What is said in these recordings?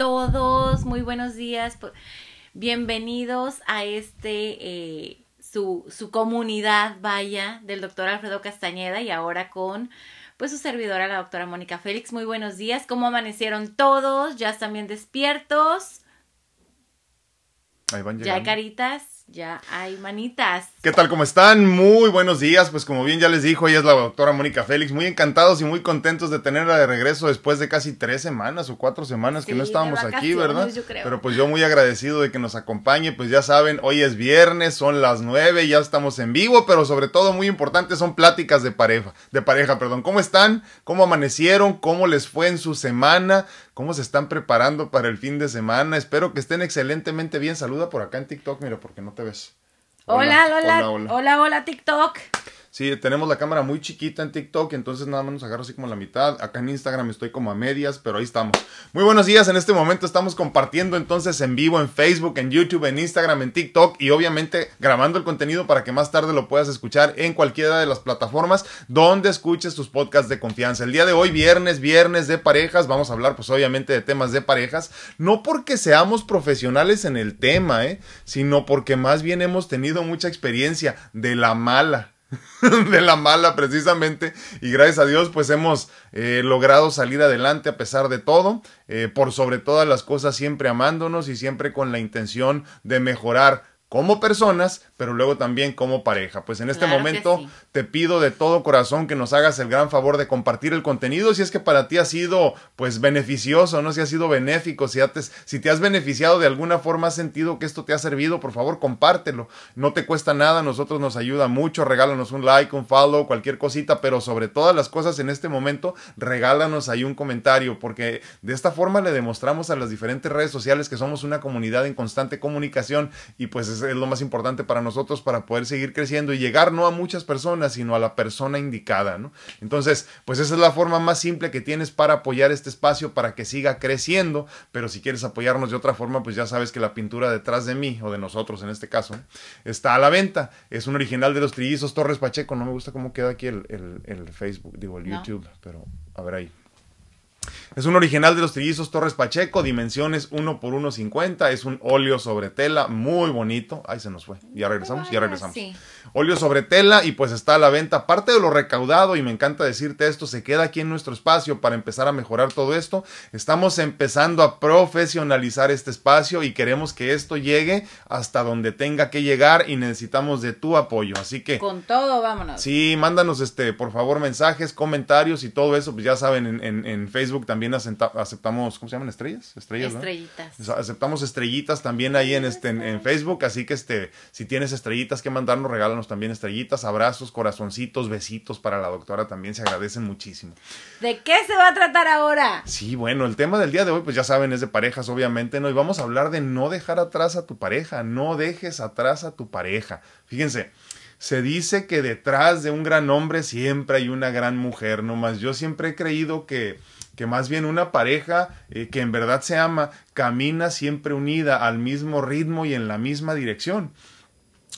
todos? Muy buenos días. Bienvenidos a este, eh, su, su comunidad, vaya, del doctor Alfredo Castañeda y ahora con pues su servidora, la doctora Mónica Félix. Muy buenos días. ¿Cómo amanecieron todos? ¿Ya están bien despiertos? Ahí van ya hay caritas. Ya hay manitas. ¿Qué tal? ¿Cómo están? Muy buenos días. Pues como bien ya les dijo, ella es la doctora Mónica Félix. Muy encantados y muy contentos de tenerla de regreso después de casi tres semanas o cuatro semanas que no estábamos aquí, ¿verdad? Pero pues yo muy agradecido de que nos acompañe. Pues ya saben, hoy es viernes, son las nueve, ya estamos en vivo, pero sobre todo muy importante son pláticas de pareja, de pareja, perdón. ¿Cómo están? ¿Cómo amanecieron? ¿Cómo les fue en su semana? ¿Cómo se están preparando para el fin de semana? Espero que estén excelentemente bien. Saluda por acá en TikTok, mira, porque no te ves. Hola, hola, hola, hola, hola, TikTok. Sí, tenemos la cámara muy chiquita en TikTok, entonces nada más nos agarro así como la mitad. Acá en Instagram estoy como a medias, pero ahí estamos. Muy buenos días, en este momento estamos compartiendo entonces en vivo en Facebook, en YouTube, en Instagram, en TikTok y obviamente grabando el contenido para que más tarde lo puedas escuchar en cualquiera de las plataformas donde escuches tus podcasts de confianza. El día de hoy, viernes, viernes de parejas, vamos a hablar pues obviamente de temas de parejas, no porque seamos profesionales en el tema, ¿eh? sino porque más bien hemos tenido mucha experiencia de la mala de la mala precisamente. Y gracias a Dios pues hemos eh, logrado salir adelante a pesar de todo, eh, por sobre todas las cosas siempre amándonos y siempre con la intención de mejorar como personas, pero luego también como pareja. Pues en este momento te pido de todo corazón que nos hagas el gran favor de compartir el contenido si es que para ti ha sido pues beneficioso, no si ha sido benéfico, si, te, si te has beneficiado de alguna forma, has sentido que esto te ha servido, por favor compártelo. No te cuesta nada, a nosotros nos ayuda mucho, regálanos un like, un follow, cualquier cosita, pero sobre todas las cosas en este momento, regálanos ahí un comentario, porque de esta forma le demostramos a las diferentes redes sociales que somos una comunidad en constante comunicación y pues es es lo más importante para nosotros para poder seguir creciendo y llegar no a muchas personas, sino a la persona indicada, ¿no? Entonces, pues esa es la forma más simple que tienes para apoyar este espacio para que siga creciendo, pero si quieres apoyarnos de otra forma, pues ya sabes que la pintura detrás de mí, o de nosotros en este caso, está a la venta. Es un original de los trillizos Torres Pacheco, no me gusta cómo queda aquí el, Facebook, digo el YouTube, pero a ver ahí. Es un original de los trillizos Torres Pacheco, dimensiones 1 por 1.50. Es un óleo sobre tela muy bonito. Ahí se nos fue. Ya regresamos, ya regresamos. Óleo sobre tela y pues está a la venta. Parte de lo recaudado, y me encanta decirte esto, se queda aquí en nuestro espacio para empezar a mejorar todo esto. Estamos empezando a profesionalizar este espacio y queremos que esto llegue hasta donde tenga que llegar y necesitamos de tu apoyo. Así que... Con todo, vámonos. Sí, mándanos este, por favor, mensajes, comentarios y todo eso. Pues ya saben, en, en Facebook también aceptamos, ¿cómo se llaman? Estrellas. Estrellas, Estrellitas. Aceptamos estrellitas también ahí en, este, en, Facebook, así que este, si tienes estrellitas que mandarnos, regálanos también estrellitas, abrazos, corazoncitos, besitos para la doctora, también se agradecen muchísimo. ¿De qué se va a tratar ahora? Sí, bueno, el tema del día de hoy, pues ya saben, es de parejas, obviamente, ¿no? Y vamos a hablar de no dejar atrás a tu pareja, no dejes atrás a tu pareja. Fíjense, se dice que detrás de un gran hombre siempre hay una gran mujer, nomás yo siempre he creído que que más bien una pareja eh, que en verdad se ama camina siempre unida al mismo ritmo y en la misma dirección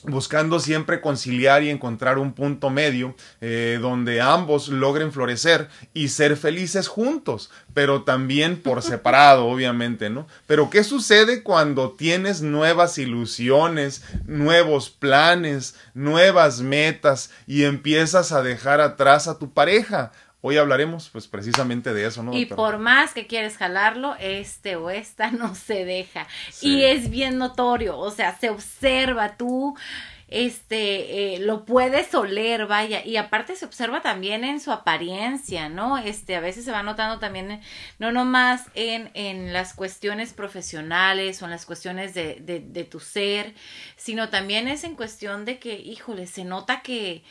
buscando siempre conciliar y encontrar un punto medio eh, donde ambos logren florecer y ser felices juntos, pero también por separado, obviamente, ¿no? Pero ¿qué sucede cuando tienes nuevas ilusiones, nuevos planes, nuevas metas y empiezas a dejar atrás a tu pareja? Hoy hablaremos pues precisamente de eso, ¿no? Y por más que quieres jalarlo, este o esta no se deja. Y es bien notorio, o sea, se observa tú este, eh, lo puedes oler, vaya, y aparte se observa también en su apariencia, ¿no? Este, a veces se va notando también, no nomás en, en las cuestiones profesionales o en las cuestiones de, de, de tu ser, sino también es en cuestión de que, híjole, se nota que,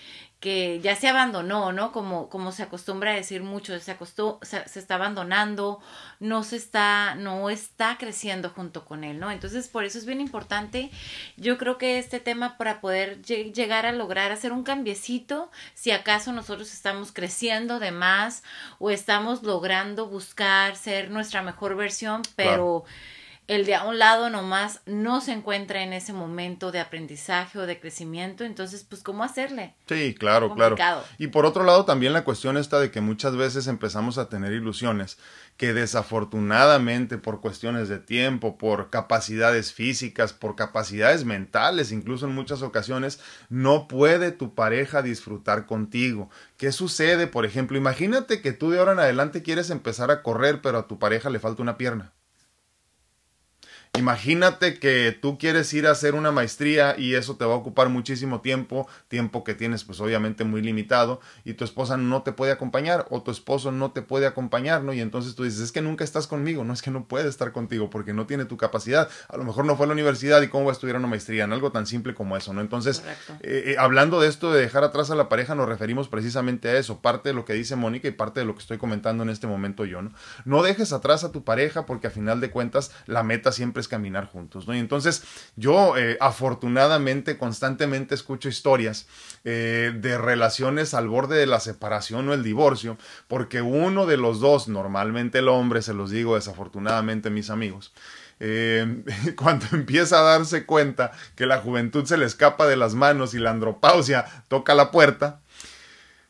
que ya se abandonó, ¿no? Como, como se acostumbra a decir mucho, se, acostó, se, está abandonando, no se está, no está creciendo junto con él, ¿no? Entonces, por eso es bien importante, yo creo que este tema para poder llegar a lograr hacer un cambiecito, si acaso nosotros estamos creciendo de más o estamos logrando buscar ser nuestra mejor versión, pero el de a un lado nomás no se encuentra en ese momento de aprendizaje o de crecimiento, entonces pues cómo hacerle. Sí, claro, claro. Y por otro lado también la cuestión está de que muchas veces empezamos a tener ilusiones que desafortunadamente por cuestiones de tiempo, por capacidades físicas, por capacidades mentales, incluso en muchas ocasiones, no puede tu pareja disfrutar contigo. ¿Qué sucede? Por ejemplo, imagínate que tú de ahora en adelante quieres empezar a correr, pero a tu pareja le falta una pierna. Imagínate que tú quieres ir a hacer una maestría y eso te va a ocupar muchísimo tiempo, tiempo que tienes pues obviamente muy limitado y tu esposa no te puede acompañar o tu esposo no te puede acompañar, ¿no? Y entonces tú dices, es que nunca estás conmigo, no es que no puede estar contigo porque no tiene tu capacidad, a lo mejor no fue a la universidad y cómo va a estudiar una maestría en algo tan simple como eso, ¿no? Entonces, eh, eh, hablando de esto de dejar atrás a la pareja, nos referimos precisamente a eso, parte de lo que dice Mónica y parte de lo que estoy comentando en este momento yo, ¿no? No dejes atrás a tu pareja porque a final de cuentas la meta siempre caminar juntos, ¿no? Y entonces yo eh, afortunadamente constantemente escucho historias eh, de relaciones al borde de la separación o el divorcio, porque uno de los dos, normalmente el hombre, se los digo desafortunadamente mis amigos, eh, cuando empieza a darse cuenta que la juventud se le escapa de las manos y la andropausia toca la puerta,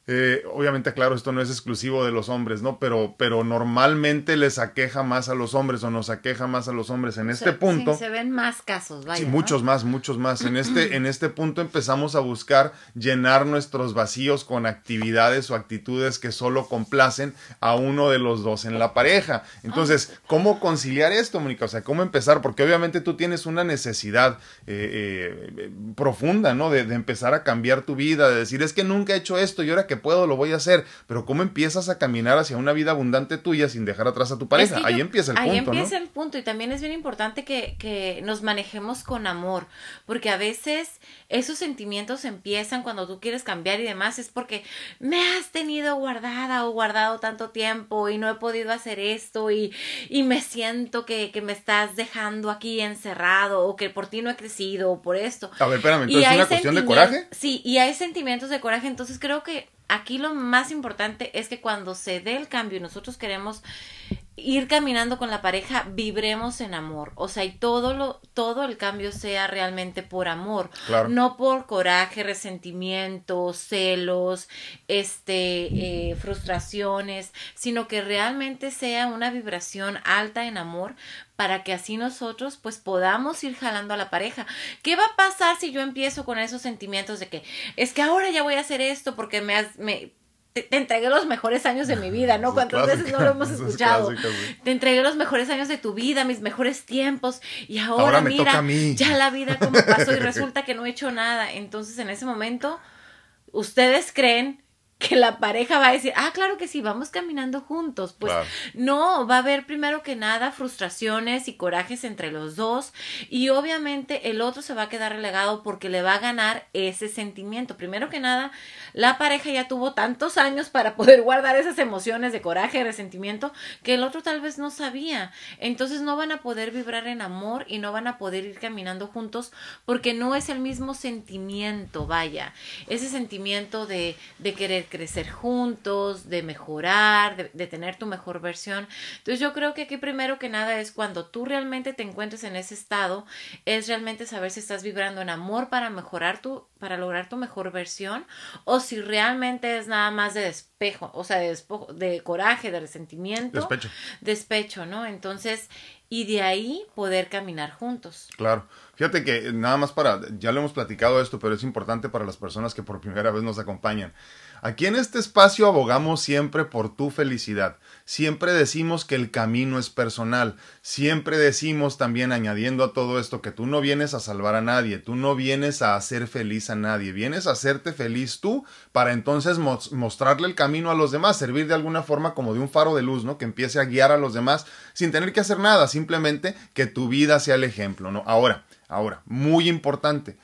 eh, obviamente, claro, esto no es exclusivo de los hombres, ¿no? Pero, pero normalmente les aqueja más a los hombres o nos aqueja más a los hombres en este punto. Sí, se ven más casos, vaya. Sí, muchos más, muchos más. En este, en este punto empezamos a buscar llenar nuestros vacíos con actividades o actitudes que solo complacen a uno de los dos en la pareja. Entonces, ¿cómo conciliar esto, Mónica? O sea, ¿cómo empezar? Porque obviamente tú tienes una necesidad eh, eh, profunda, ¿no? De, de empezar a cambiar tu vida, de decir, es que nunca he hecho esto y ahora que puedo lo voy a hacer, pero ¿cómo empiezas a caminar hacia una vida abundante tuya sin dejar atrás a tu pareja? ahí empieza el punto. Ahí empieza el punto y también es bien importante que, que nos manejemos con amor, porque a veces esos sentimientos empiezan cuando tú quieres cambiar y demás, es porque me has tenido guardada o guardado tanto tiempo y no he podido hacer esto y, y me siento que, que me estás dejando aquí encerrado o que por ti no he crecido o por esto. A ver, espérame, entonces es una cuestión de coraje. Sí, y hay sentimientos de coraje, entonces creo que aquí lo más importante es que cuando se dé el cambio y nosotros queremos ir caminando con la pareja, vibremos en amor. O sea, y todo lo, todo el cambio sea realmente por amor. No por coraje, resentimiento, celos, este, eh, frustraciones, sino que realmente sea una vibración alta en amor para que así nosotros pues podamos ir jalando a la pareja. ¿Qué va a pasar si yo empiezo con esos sentimientos de que es que ahora ya voy a hacer esto porque me has, me, te, entregué los mejores años de mi vida, ¿no? ¿Cuántas veces no lo hemos escuchado? te entregué los mejores años de tu vida, mis mejores tiempos, y ahora, mira, ya la vida como pasó y resulta que no he hecho nada. Entonces, en ese momento, ustedes creen que la pareja va a decir, ah, claro que sí, vamos caminando juntos. Pues no, va a haber primero que nada frustraciones y corajes entre los dos y obviamente el otro se va a quedar relegado porque le va a ganar ese sentimiento. Primero que nada, la pareja ya tuvo tantos años para poder guardar esas emociones de coraje, resentimiento, que el otro tal vez no sabía. Entonces no van a poder vibrar en amor y no van a poder ir caminando juntos porque no es el mismo sentimiento, vaya, ese sentimiento de, de querer crecer juntos, de mejorar, de, tener tu mejor versión. Entonces yo creo que aquí primero que nada es cuando tú realmente te encuentres en ese estado, es realmente saber si estás vibrando en amor para mejorar tu, para lograr tu mejor versión, o si realmente es nada más de despejo, o sea, de, de coraje, de resentimiento. Despecho. Despecho, ¿no? Entonces, y de ahí poder caminar juntos. Claro. Fíjate que nada más para, ya lo hemos platicado esto, pero es importante para las personas que por primera vez nos acompañan. Aquí en este espacio abogamos siempre por tu felicidad. Siempre decimos que el camino es personal. Siempre decimos también añadiendo a todo esto que tú no vienes a salvar a nadie, tú no vienes a hacer feliz a nadie, vienes a hacerte feliz tú para entonces mostrarle el camino a los demás, servir de alguna forma como de un faro de luz, ¿no? Que empiece a guiar a los demás sin tener que hacer nada, simplemente que tu vida sea el ejemplo, ¿no? Ahora, ahora, muy importante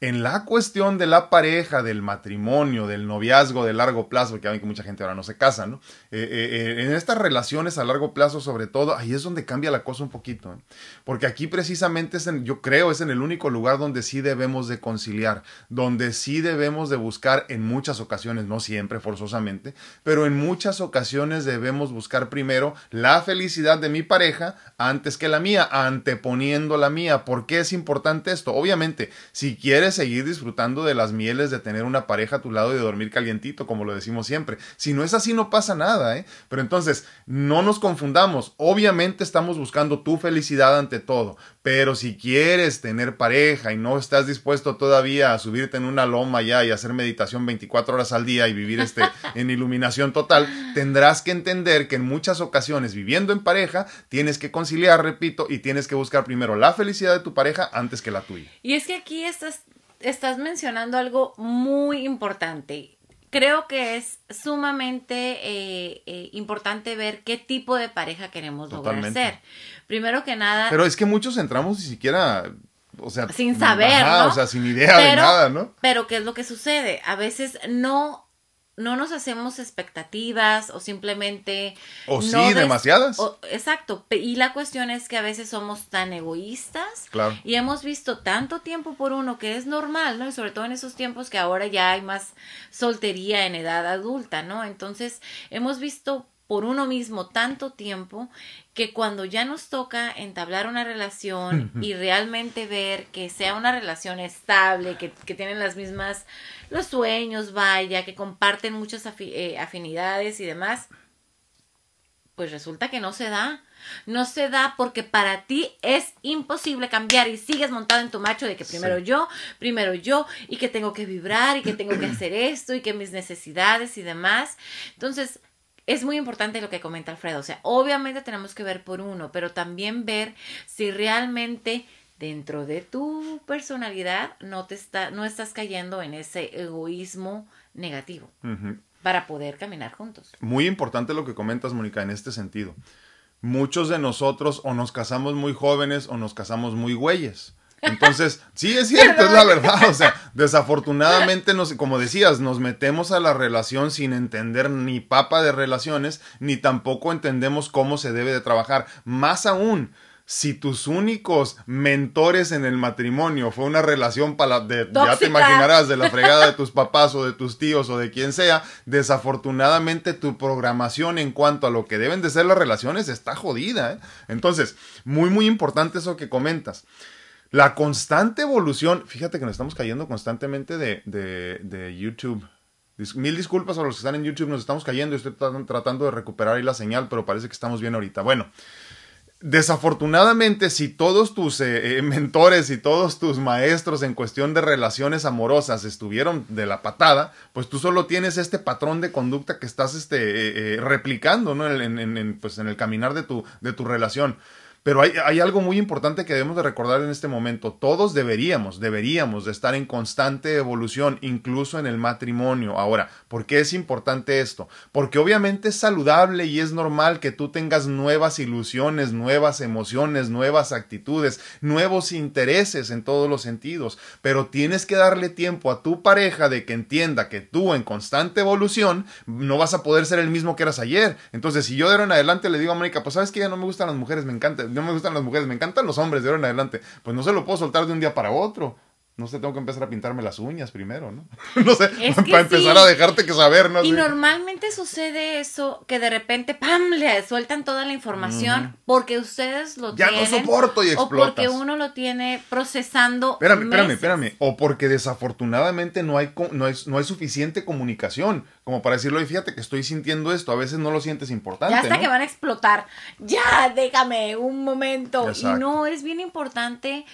En la cuestión de la pareja, del matrimonio, del noviazgo de largo plazo, porque ven que mucha gente ahora no se casa, ¿no? Eh, eh, eh, en estas relaciones a largo plazo, sobre todo, ahí es donde cambia la cosa un poquito. Porque aquí precisamente es en, yo creo, es en el único lugar donde sí debemos de conciliar, donde sí debemos de buscar en muchas ocasiones, no siempre forzosamente, pero en muchas ocasiones debemos buscar primero la felicidad de mi pareja antes que la mía, anteponiendo la mía. ¿Por qué es importante esto? Obviamente, si quieres seguir disfrutando de las mieles de tener una pareja a tu lado y de dormir calientito, como lo decimos siempre. Si no es así, no pasa nada, ¿eh? Pero entonces, no nos confundamos. Obviamente estamos buscando tu felicidad ante todo, pero si quieres tener pareja y no estás dispuesto todavía a subirte en una loma ya y hacer meditación 24 horas al día y vivir este en iluminación total, tendrás que entender que en muchas ocasiones viviendo en pareja tienes que conciliar, repito, y tienes que buscar primero la felicidad de tu pareja antes que la tuya. Y es que aquí estás, estás mencionando algo muy importante. Creo que es sumamente eh, eh, importante ver qué tipo de pareja queremos lograr ser. Primero que nada. Pero es que muchos entramos y siquiera o sea, sin saber, ¿no? O sea, sin idea de nada, ¿no? Pero ¿qué es lo que sucede? A veces no no nos hacemos expectativas o simplemente... O sí, demasiadas. exacto. Y la cuestión es que a veces somos tan egoístas claro. y hemos visto tanto tiempo por uno que es normal, ¿no? Y sobre todo en esos tiempos que ahora ya hay más soltería en edad adulta, ¿no? Entonces hemos visto por uno mismo tanto tiempo que cuando ya nos toca entablar una relación y realmente ver que sea una relación estable, que, que tienen las mismas, los sueños, vaya, que comparten muchas eh, afinidades y demás, pues resulta que no se da. No se da porque para ti es imposible cambiar y sigues montado en tu macho de que primero yo, primero yo, y que tengo que vibrar y que tengo que hacer esto y que mis necesidades y demás. Entonces, es muy importante lo que comenta Alfredo. O sea, obviamente tenemos que ver por uno, pero también ver si realmente dentro de tu personalidad no te está, no estás cayendo en ese egoísmo negativo para poder caminar juntos. Muy importante lo que comentas, Mónica, en este sentido. Muchos de nosotros o nos casamos muy jóvenes o nos casamos muy güeyes. Entonces, sí es cierto, es la verdad. O sea, desafortunadamente, nos, como decías, nos metemos a la relación sin entender ni papa de relaciones, ni tampoco entendemos cómo se debe de trabajar. Más aún, si tus únicos mentores en el matrimonio fue una relación para de, ya te imaginarás, de la fregada de tus papás o de tus tíos o de quien sea, desafortunadamente tu programación en cuanto a lo que deben de ser las relaciones está jodida. ¿eh? Entonces, muy, muy importante eso que comentas. La constante evolución, fíjate que nos estamos cayendo constantemente de, de, de YouTube. Mil disculpas a los que están en YouTube, nos estamos cayendo. Estoy tratando de recuperar ahí la señal, pero parece que estamos bien ahorita. Bueno, desafortunadamente, si todos tus eh, eh, mentores y todos tus maestros en cuestión de relaciones amorosas estuvieron de la patada, pues tú solo tienes este patrón de conducta que estás este, eh, replicando ¿no? en, en, pues en el caminar de tu, de tu relación. Pero hay, algo muy importante que debemos de recordar en este momento. Todos deberíamos, deberíamos de estar en constante evolución, incluso en el matrimonio. Ahora, ¿por qué es importante esto? Porque obviamente es saludable y es normal que tú tengas nuevas ilusiones, nuevas emociones, nuevas actitudes, nuevos intereses en todos los sentidos. Pero tienes que darle tiempo a tu pareja de que entienda que tú en constante evolución no vas a poder ser el mismo que eras ayer. Entonces, si yo de ahora en adelante le digo a Mónica, pues sabes que ya no me gustan las mujeres, me encanta no me gustan las mujeres, me encantan los hombres de ahora en adelante. Pues no se lo puedo soltar de un día para otro. No sé, tengo que empezar a pintarme las uñas primero, ¿no? no sé, para empezar a dejarte que saber, ¿no? Y normalmente sucede eso, que de repente, ¡pam!, le sueltan toda la información porque ustedes lo ya tienen. Ya no soporto y explotas. O porque uno lo tiene procesando Espérame, espérame, espérame. O porque desafortunadamente no hay, no, hay, no hay suficiente comunicación como para decirlo, y fíjate que estoy sintiendo esto, a veces no lo sientes importante. Ya hasta que van a explotar. Ya, déjame un momento. Y no, es bien importante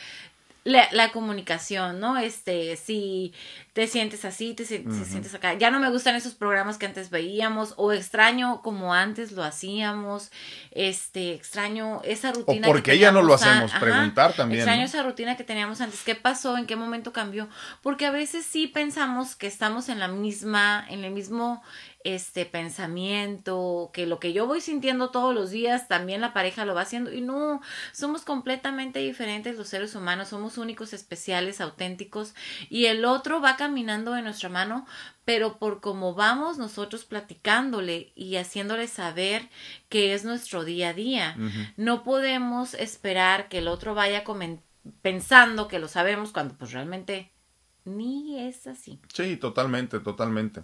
la, la, comunicación, ¿no? Este, si te sientes así, te, sientes acá. Ya no me gustan esos programas que antes veíamos o extraño como antes lo hacíamos. Este, extraño esa rutina. O porque ya no lo hacemos, preguntar también. Extraño esa rutina que teníamos antes. ¿Qué pasó? ¿En qué momento cambió? Porque a veces sí pensamos que estamos en la misma, en el mismo este pensamiento, que lo que yo voy sintiendo todos los días, también la pareja lo va haciendo. Y no, somos completamente diferentes los seres humanos, somos únicos, especiales, auténticos. Y el otro va caminando de nuestra mano, pero por cómo vamos nosotros platicándole y haciéndole saber que es nuestro día a día. No podemos esperar que el otro vaya pensando que lo sabemos cuando pues realmente ni es así. Sí, totalmente, totalmente.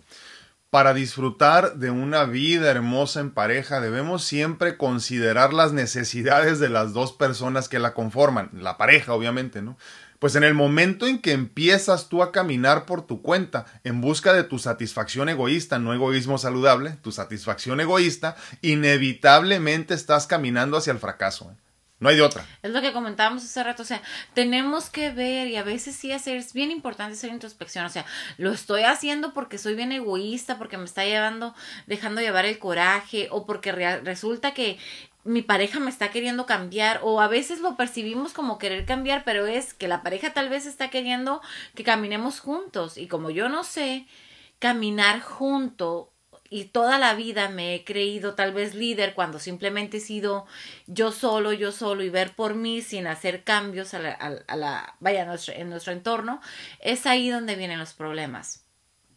Para disfrutar de una vida hermosa en pareja debemos siempre considerar las necesidades de las dos personas que la conforman, la pareja obviamente, ¿no? Pues en el momento en que empiezas tú a caminar por tu cuenta en busca de tu satisfacción egoísta, no egoísmo saludable, tu satisfacción egoísta, inevitablemente estás caminando hacia el fracaso. ¿eh? No hay de otra. Es lo que comentábamos hace rato, o sea, tenemos que ver y a veces sí hacer, es bien importante hacer introspección, o sea, lo estoy haciendo porque soy bien egoísta, porque me está llevando, dejando llevar el coraje o porque resulta que mi pareja me está queriendo cambiar o a veces lo percibimos como querer cambiar, pero es que la pareja tal vez está queriendo que caminemos juntos y como yo no sé caminar junto y toda la vida me he creído tal vez líder cuando simplemente he sido yo solo, yo solo y ver por mí sin hacer cambios a la, a la vaya, en nuestro entorno, es ahí donde vienen los problemas.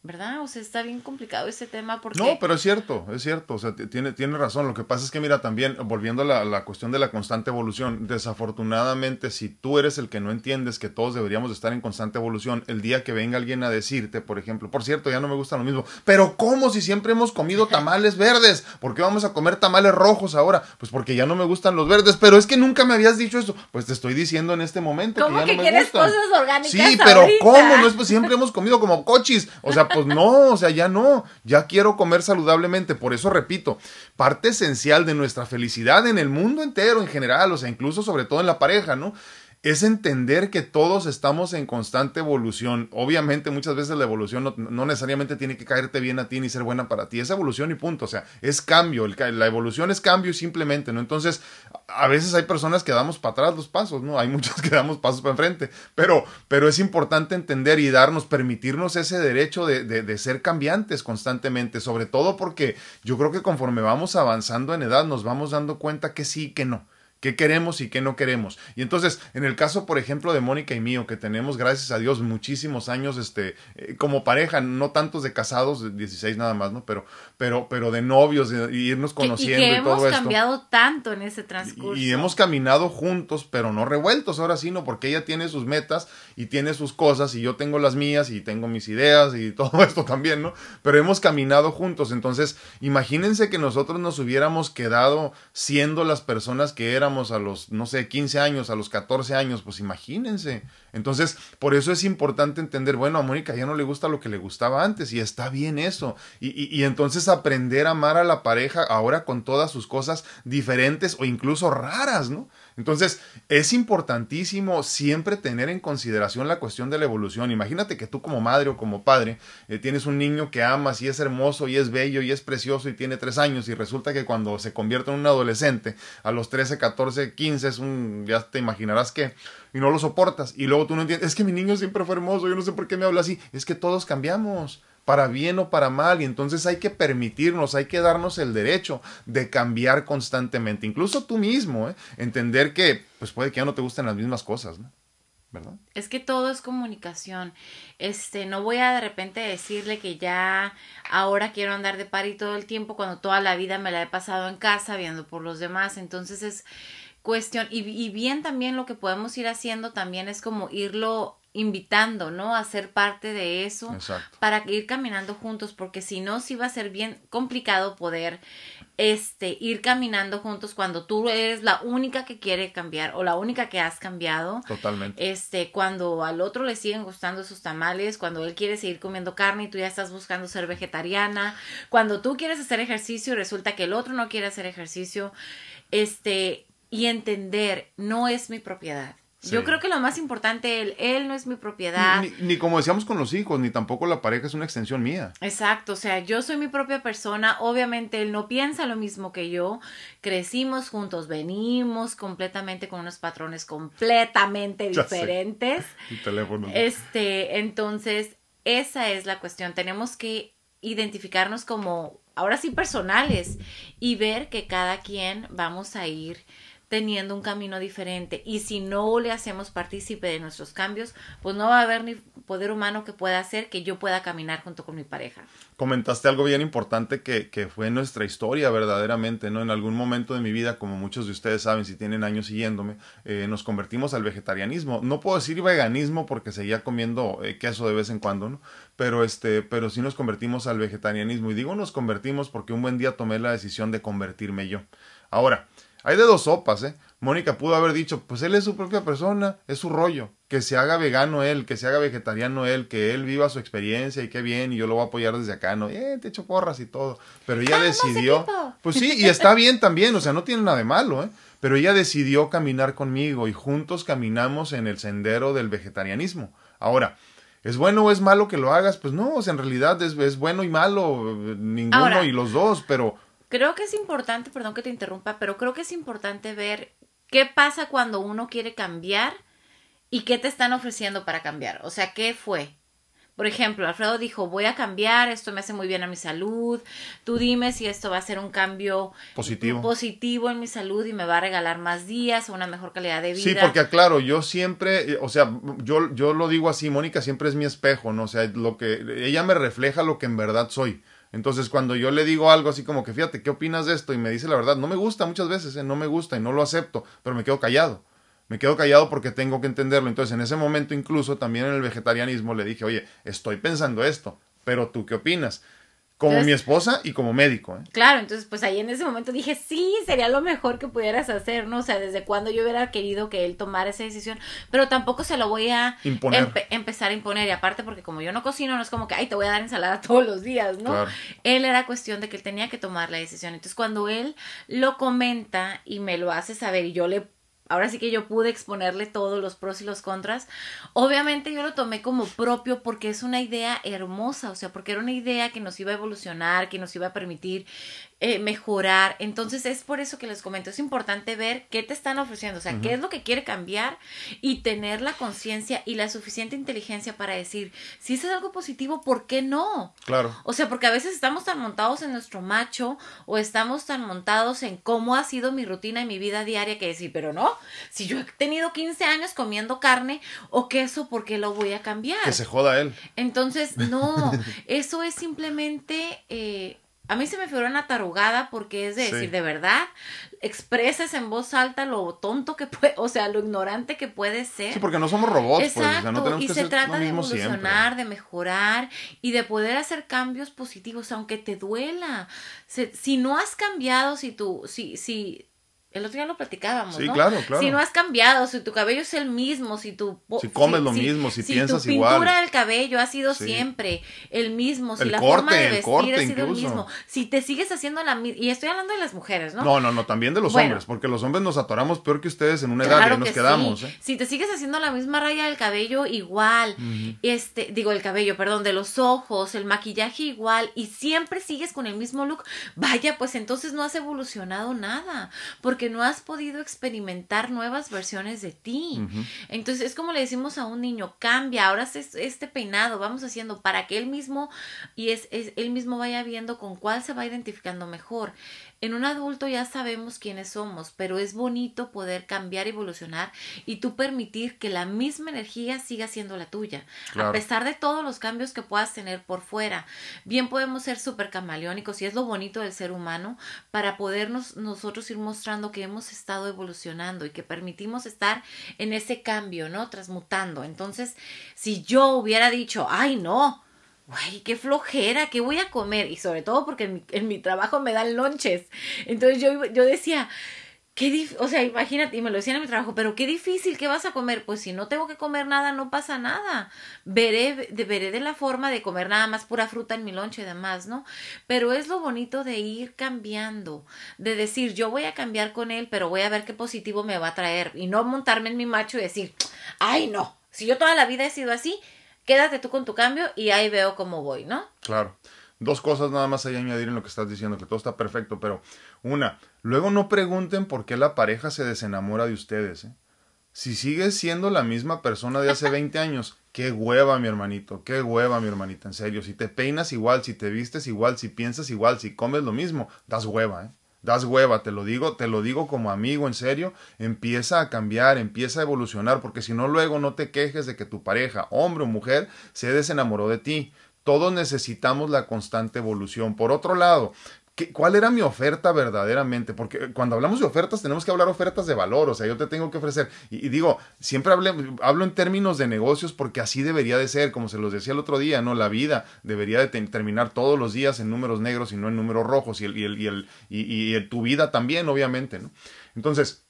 ¿Verdad? O sea, está bien complicado ese tema porque... No, pero es cierto, es cierto, o sea, tiene, tiene razón. Lo que pasa es que, mira, también, volviendo a la, la, cuestión de la constante evolución, desafortunadamente, si tú eres el que no entiendes que todos deberíamos estar en constante evolución, el día que venga alguien a decirte, por ejemplo, por cierto, ya no me gusta lo mismo, pero ¿cómo si siempre hemos comido tamales verdes? ¿Por qué vamos a comer tamales rojos ahora? Pues porque ya no me gustan los verdes, pero es que nunca me habías dicho eso. Pues te estoy diciendo en este momento ¿Cómo que ya que no me quieres gustan. cosas orgánicas Sí, pero ¿cómo? No es pues siempre hemos comido como cochis. O sea, pues no, o sea, ya no, ya quiero comer saludablemente. Por eso repito, parte esencial de nuestra felicidad en el mundo entero en general, o sea, incluso sobre todo en la pareja, ¿no? Es entender que todos estamos en constante evolución. Obviamente muchas veces la evolución no, necesariamente tiene que caerte bien a ti ni ser buena para ti. Es evolución y punto. O sea, es cambio. la evolución es cambio simplemente, ¿no? Entonces, a veces hay personas que damos para atrás los pasos, ¿no? Hay muchos que damos pasos para enfrente. Pero, pero es importante entender y darnos, permitirnos ese derecho de, de ser cambiantes constantemente. Sobre todo porque yo creo que conforme vamos avanzando en edad nos vamos dando cuenta que sí, que no qué queremos y qué no queremos. Y entonces, en el caso, por ejemplo, de Mónica y mío, que tenemos, gracias a Dios, muchísimos años este, eh, como pareja, no tantos de casados, 16 nada más, ¿no? Pero, pero, pero de novios, de, irnos conociendo y, que hemos cambiado tanto en ese transcurso. Y, hemos caminado juntos, pero no revueltos, ahora sí, ¿no? Porque ella tiene sus metas y tiene sus cosas y yo tengo las mías y tengo mis ideas y todo esto también, ¿no? Pero hemos caminado juntos. Entonces, imagínense que nosotros nos hubiéramos quedado siendo las personas que éramos a los, no sé, 15 años, a los 14 años, pues imagínense. Entonces, por eso es importante entender, bueno, a Mónica ya no le gusta lo que le gustaba antes y está bien eso. Y, y entonces aprender a amar a la pareja ahora con todas sus cosas diferentes o incluso raras, ¿no? Entonces, es importantísimo siempre tener en consideración la cuestión de la evolución. Imagínate que tú como madre o como padre eh, tienes un niño que amas y es hermoso y es bello y es precioso y tiene tres años y resulta que cuando se convierte en un adolescente, a los 13, 14, 15, es un, ya te imaginarás que, y no lo soportas. Y luego tú no entiendes, es que mi niño siempre fue hermoso, yo no sé por qué me habla así. Es que todos cambiamos para bien o para mal, y entonces hay que permitirnos, hay que darnos el derecho de cambiar constantemente, incluso tú mismo, ¿eh? entender que pues puede que ya no te gusten las mismas cosas, ¿no? ¿verdad? Es que todo es comunicación. Este, no voy a de repente decirle que ya ahora quiero andar de pari todo el tiempo cuando toda la vida me la he pasado en casa viendo por los demás, entonces es cuestión y, y bien también lo que podemos ir haciendo también es como irlo invitando, ¿no? A ser parte de eso para ir caminando juntos, porque si no, sí va a ser bien complicado poder este ir caminando juntos cuando tú eres la única que quiere cambiar o la única que has cambiado. Totalmente. Este, cuando al otro le siguen gustando esos tamales, cuando él quiere seguir comiendo carne y tú ya estás buscando ser vegetariana, cuando tú quieres hacer ejercicio y resulta que el otro no quiere hacer ejercicio, este, y entender, no es mi propiedad yo creo que lo más importante, él, él no es mi propiedad. Ni, como decíamos con los hijos, ni tampoco la pareja es una extensión mía. Exacto, o sea, yo soy mi propia persona, obviamente él no piensa lo mismo que yo, crecimos juntos, venimos completamente con unos patrones completamente diferentes. El teléfono. Este, entonces, esa es la cuestión, tenemos que identificarnos como, ahora sí, personales y ver que cada quien vamos a ir teniendo un camino diferente. Y si no le hacemos partícipe de nuestros cambios, pues no va a haber ni poder humano que pueda hacer que yo pueda caminar junto con mi pareja. Comentaste algo bien importante que, que fue nuestra historia verdaderamente, ¿no? En algún momento de mi vida, como muchos de ustedes saben, si tienen años siguiéndome, eh, nos convertimos al vegetarianismo. No puedo decir veganismo porque seguía comiendo eh, queso de vez en cuando, ¿no? Pero, este, pero sí nos convertimos al vegetarianismo. Y digo nos convertimos porque un buen día tomé la decisión de convertirme yo. Ahora, hay de dos sopas, ¿eh? Mónica pudo haber dicho, pues él es su propia persona, es su rollo, que se haga vegano él, que se haga vegetariano él, que él viva su experiencia y qué bien, y yo lo voy a apoyar desde acá, ¿no? Eh, te echo porras y todo. Pero ella decidió, pues sí, y está bien también, o sea, no tiene nada de malo, ¿eh? Pero ella decidió caminar conmigo y juntos caminamos en el sendero del vegetarianismo. Ahora, ¿Es bueno o es malo que lo hagas? Pues no, o sea, en realidad es, es bueno y malo, ninguno y los dos, pero creo que es importante, perdón que te interrumpa, pero creo que es importante ver qué pasa cuando uno quiere cambiar y qué te están ofreciendo para cambiar. O sea, ¿qué fue? Por ejemplo, Alfredo dijo, voy a cambiar, esto me hace muy bien a mi salud, tú dime si esto va a ser un cambio positivo, positivo en mi salud y me va a regalar más días o una mejor calidad de vida. Sí, porque aclaro, yo siempre, o sea, yo, yo lo digo así, Mónica siempre es mi espejo, ¿no? O sea, lo que, ella me refleja lo que en verdad soy. Entonces, cuando yo le digo algo así como que, fíjate, ¿qué opinas de esto? Y me dice la verdad, no me gusta muchas veces, ¿eh? no me gusta y no lo acepto, pero me quedo callado. Me quedo callado porque tengo que entenderlo. Entonces, en ese momento, incluso también en el vegetarianismo, le dije, oye, estoy pensando esto, pero tú qué opinas? Como mi esposa y como médico. ¿eh? Claro, entonces pues ahí en ese momento dije, sí, sería lo mejor que pudieras hacer, ¿no? O sea, desde cuando yo hubiera querido que él tomara esa decisión, pero tampoco se lo voy a empezar a imponer. Y aparte porque como yo no cocino, no es como que, ay, te voy a dar ensalada todos los días, ¿no? Él era cuestión de que él tenía que tomar la decisión. Entonces cuando él lo comenta y me lo hace saber y yo le ahora sí que yo pude exponerle todos los pros y los contras. Obviamente yo lo tomé como propio porque es una idea hermosa, o sea, porque era una idea que nos iba a evolucionar, que nos iba a permitir eh, mejorar. Entonces es por eso que les comento, es importante ver qué te están ofreciendo, o sea, qué es lo que quiere cambiar y tener la conciencia y la suficiente inteligencia para decir, si eso es algo positivo, ¿por qué no? Claro. O sea, porque a veces estamos tan montados en nuestro macho o estamos tan montados en cómo ha sido mi rutina y mi vida diaria que decir, pero no, si yo he tenido 15 años comiendo carne o queso, ¿por qué lo voy a cambiar? Que se joda él. Entonces, no, eso es simplemente... Eh, a mí se me fue una tarugada porque es de decir, de verdad, expreses en voz alta lo tonto que puede, o sea, lo ignorante que puede ser. Sí, porque no somos robots, Exacto, pues, no tenemos y se trata de evolucionar, de mejorar y de poder hacer cambios positivos, aunque te duela. si no has cambiado, si tú, si, si el otro día lo platicábamos, sí, claro, claro. Si no has cambiado, si tu cabello es el mismo, si tu... Si comes lo mismo, si, piensas igual. Si tu pintura del cabello ha sido siempre el mismo, si la forma de vestir ha sido el mismo, si te sigues haciendo la misma... Y estoy hablando de las mujeres, ¿no? No, no, no, también de los hombres, porque los hombres nos atoramos peor que ustedes en una edad y nos quedamos. ¿eh? Si te sigues haciendo la misma raya del cabello igual, este, digo el cabello, perdón, de los ojos, el maquillaje igual, y siempre sigues con el mismo look, vaya, pues entonces no has evolucionado nada, porque no has podido experimentar nuevas versiones de ti. Entonces es como le decimos a un niño, cambia, ahora es este peinado, vamos haciendo para que él mismo y es, es, él mismo vaya viendo con cuál se va identificando mejor. En un adulto ya sabemos quiénes somos, pero es bonito poder cambiar, evolucionar y tú permitir que la misma energía siga siendo la tuya, a pesar de todos los cambios que puedas tener por fuera. Bien podemos ser súper camaleónicos y es lo bonito del ser humano para podernos nosotros ir mostrando que hemos estado evolucionando y que permitimos estar en ese cambio, ¿no? Transmutando. Entonces, si yo hubiera dicho, ay, no, Ay, qué flojera, ¿qué voy a comer? Y sobre todo porque en mi, trabajo me dan lonches. Entonces yo, yo decía, qué o sea, imagínate, y me lo decían en mi trabajo, pero qué difícil, ¿qué vas a comer? Pues si no tengo que comer nada, no pasa nada. Veré de, veré de la forma de comer nada más pura fruta en mi lonche y demás, ¿no? Pero es lo bonito de ir cambiando, de decir, yo voy a cambiar con él, pero voy a ver qué positivo me va a traer. Y no montarme en mi macho y decir, ay, no, si yo toda la vida he sido así, quédate tú con tu cambio y ahí veo cómo voy, ¿no? Claro. Dos cosas nada más hay añadir en lo que estás diciendo, que todo está perfecto, pero una, luego no pregunten por qué la pareja se desenamora de ustedes. ¿eh? Si sigues siendo la misma persona de hace 20 años, Qué hueva, mi hermanito, qué hueva, mi hermanita, en serio. Si te peinas igual, si te vistes igual, si piensas igual, si comes lo mismo, das hueva, ¿eh? Das hueva, te lo digo, te lo digo como amigo, en serio, empieza a cambiar, empieza a evolucionar, porque si no luego no te quejes de que tu pareja, hombre o mujer, se desenamoró de ti. Todos necesitamos la constante evolución. Por otro lado, ¿Cuál era mi oferta verdaderamente? Porque cuando hablamos de ofertas tenemos que hablar ofertas de valor, o sea, yo te tengo que ofrecer. Y, digo, siempre hablo en términos de negocios porque así debería de ser, como se los decía el otro día, ¿no? La vida debería de terminar todos los días en números negros y no en números rojos, y, el, y, el, y, el, y tu vida también, obviamente, ¿no? Entonces,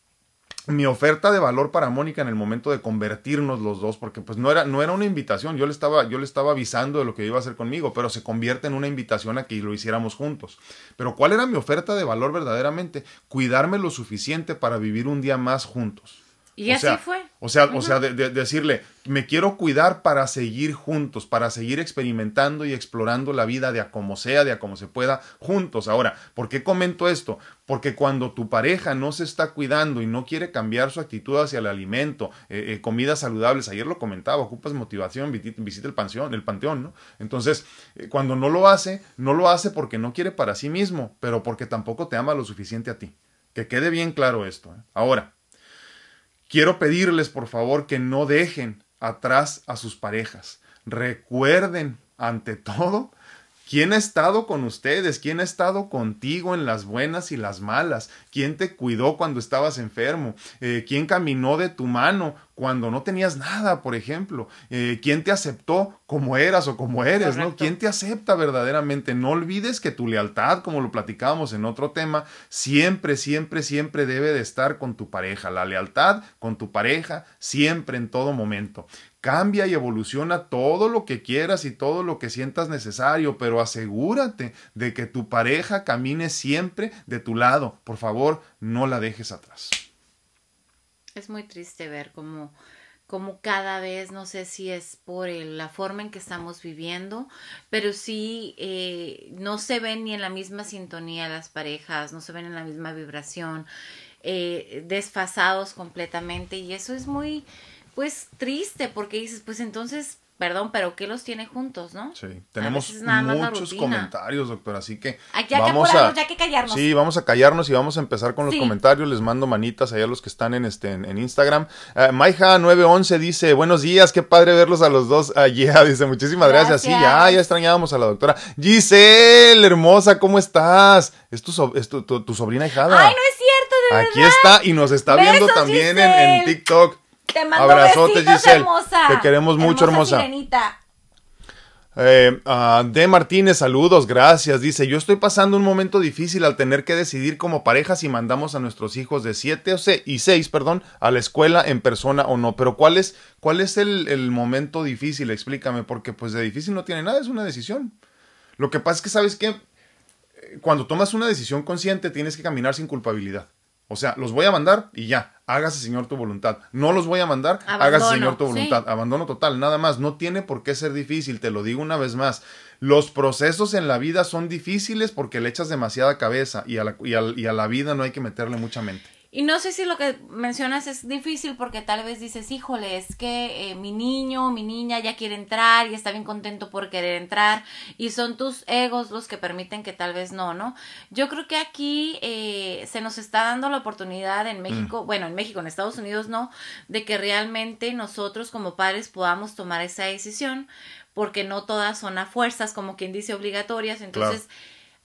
mi oferta de valor para Mónica en el momento de convertirnos los dos, porque pues no era, no era una invitación, yo le, estaba, yo le estaba avisando de lo que iba a hacer conmigo, pero se convierte en una invitación a que lo hiciéramos juntos. Pero ¿cuál era mi oferta de valor verdaderamente? Cuidarme lo suficiente para vivir un día más juntos. Y así fue. O sea, o sea de, decirle, me quiero cuidar para seguir juntos, para seguir experimentando y explorando la vida de a como sea, de a como se pueda, juntos. Ahora, ¿por qué comento esto? Porque cuando tu pareja no se está cuidando y no quiere cambiar su actitud hacia el alimento, eh, eh, comidas saludables, ayer lo comentaba, ocupas motivación, visita el panteón, el panteón, ¿no? Entonces, eh, cuando no lo hace, no lo hace porque no quiere para sí mismo, pero porque tampoco te ama lo suficiente a ti. Que quede bien claro esto. Ahora, Quiero pedirles, por favor, que no dejen atrás a sus parejas. Recuerden, ante todo, ¿Quién ha estado con ustedes? ¿Quién ha estado contigo en las buenas y las malas? ¿Quién te cuidó cuando estabas enfermo? Eh, ¿Quién caminó de tu mano cuando no tenías nada, por ejemplo? Eh, ¿Quién te aceptó como eras o como eres? ¿no? ¿Quién te acepta verdaderamente? No olvides que tu lealtad, como lo platicábamos en otro tema, siempre, siempre, siempre debe de estar con tu pareja. La lealtad con tu pareja siempre, en todo momento. Cambia y evoluciona todo lo que quieras y todo lo que sientas necesario, pero asegúrate de que tu pareja camine siempre de tu lado. Por favor, no la dejes atrás. Es muy triste ver cómo, cómo cada vez, no sé si es por la forma en que estamos viviendo, pero sí eh, no se ven ni en la misma sintonía las parejas, no se ven en la misma vibración, eh, desfasados completamente y eso es muy pues triste porque dices, pues entonces, perdón, pero ¿qué los tiene juntos, no? Sí, tenemos muchos comentarios, doctor, así que ya vamos que a, ya que callarnos. Sí, vamos a callarnos y vamos a empezar con los comentarios. Les mando manitas allá a los que están en este en, Instagram. Uh, Maija 911 dice, "Buenos días, qué padre verlos a los dos." allí dice, "Muchísimas gracias." Sí, ya ya extrañábamos a la doctora. Giselle, hermosa, ¿cómo estás? Es tu, tu, sobrina hijada. Ay, no es cierto, de Aquí está y nos está viendo también en, en TikTok. Te mando Abrazotes, Giselle. Hermosa. Te queremos mucho, hermosa. Eh, uh, de Martínez, saludos, gracias. Dice, yo estoy pasando un momento difícil al tener que decidir como pareja si mandamos a nuestros hijos de 7 y 6, perdón, a la escuela en persona o no. Pero ¿cuál es, cuál es el, el momento difícil? Explícame, porque pues de difícil no tiene nada, es una decisión. Lo que pasa es que, ¿sabes qué? Cuando tomas una decisión consciente tienes que caminar sin culpabilidad. O sea, los voy a mandar y ya, hágase Señor tu voluntad. No los voy a mandar, hágase Señor tu voluntad. Abandono total, nada más. No tiene por qué ser difícil, te lo digo una vez más. Los procesos en la vida son difíciles porque le echas demasiada cabeza y a la, y y a la vida no hay que meterle mucha mente. Y no sé si lo que mencionas es difícil porque tal vez dices, híjole, es que eh, mi niño, mi niña ya quiere entrar y está bien contento por querer entrar y son tus egos los que permiten que tal vez no, ¿no? Yo creo que aquí eh, se nos está dando la oportunidad en México, mm. bueno, en México, en Estados Unidos no, de que realmente nosotros como padres podamos tomar esa decisión porque no todas son a fuerzas, como quien dice, obligatorias. Entonces,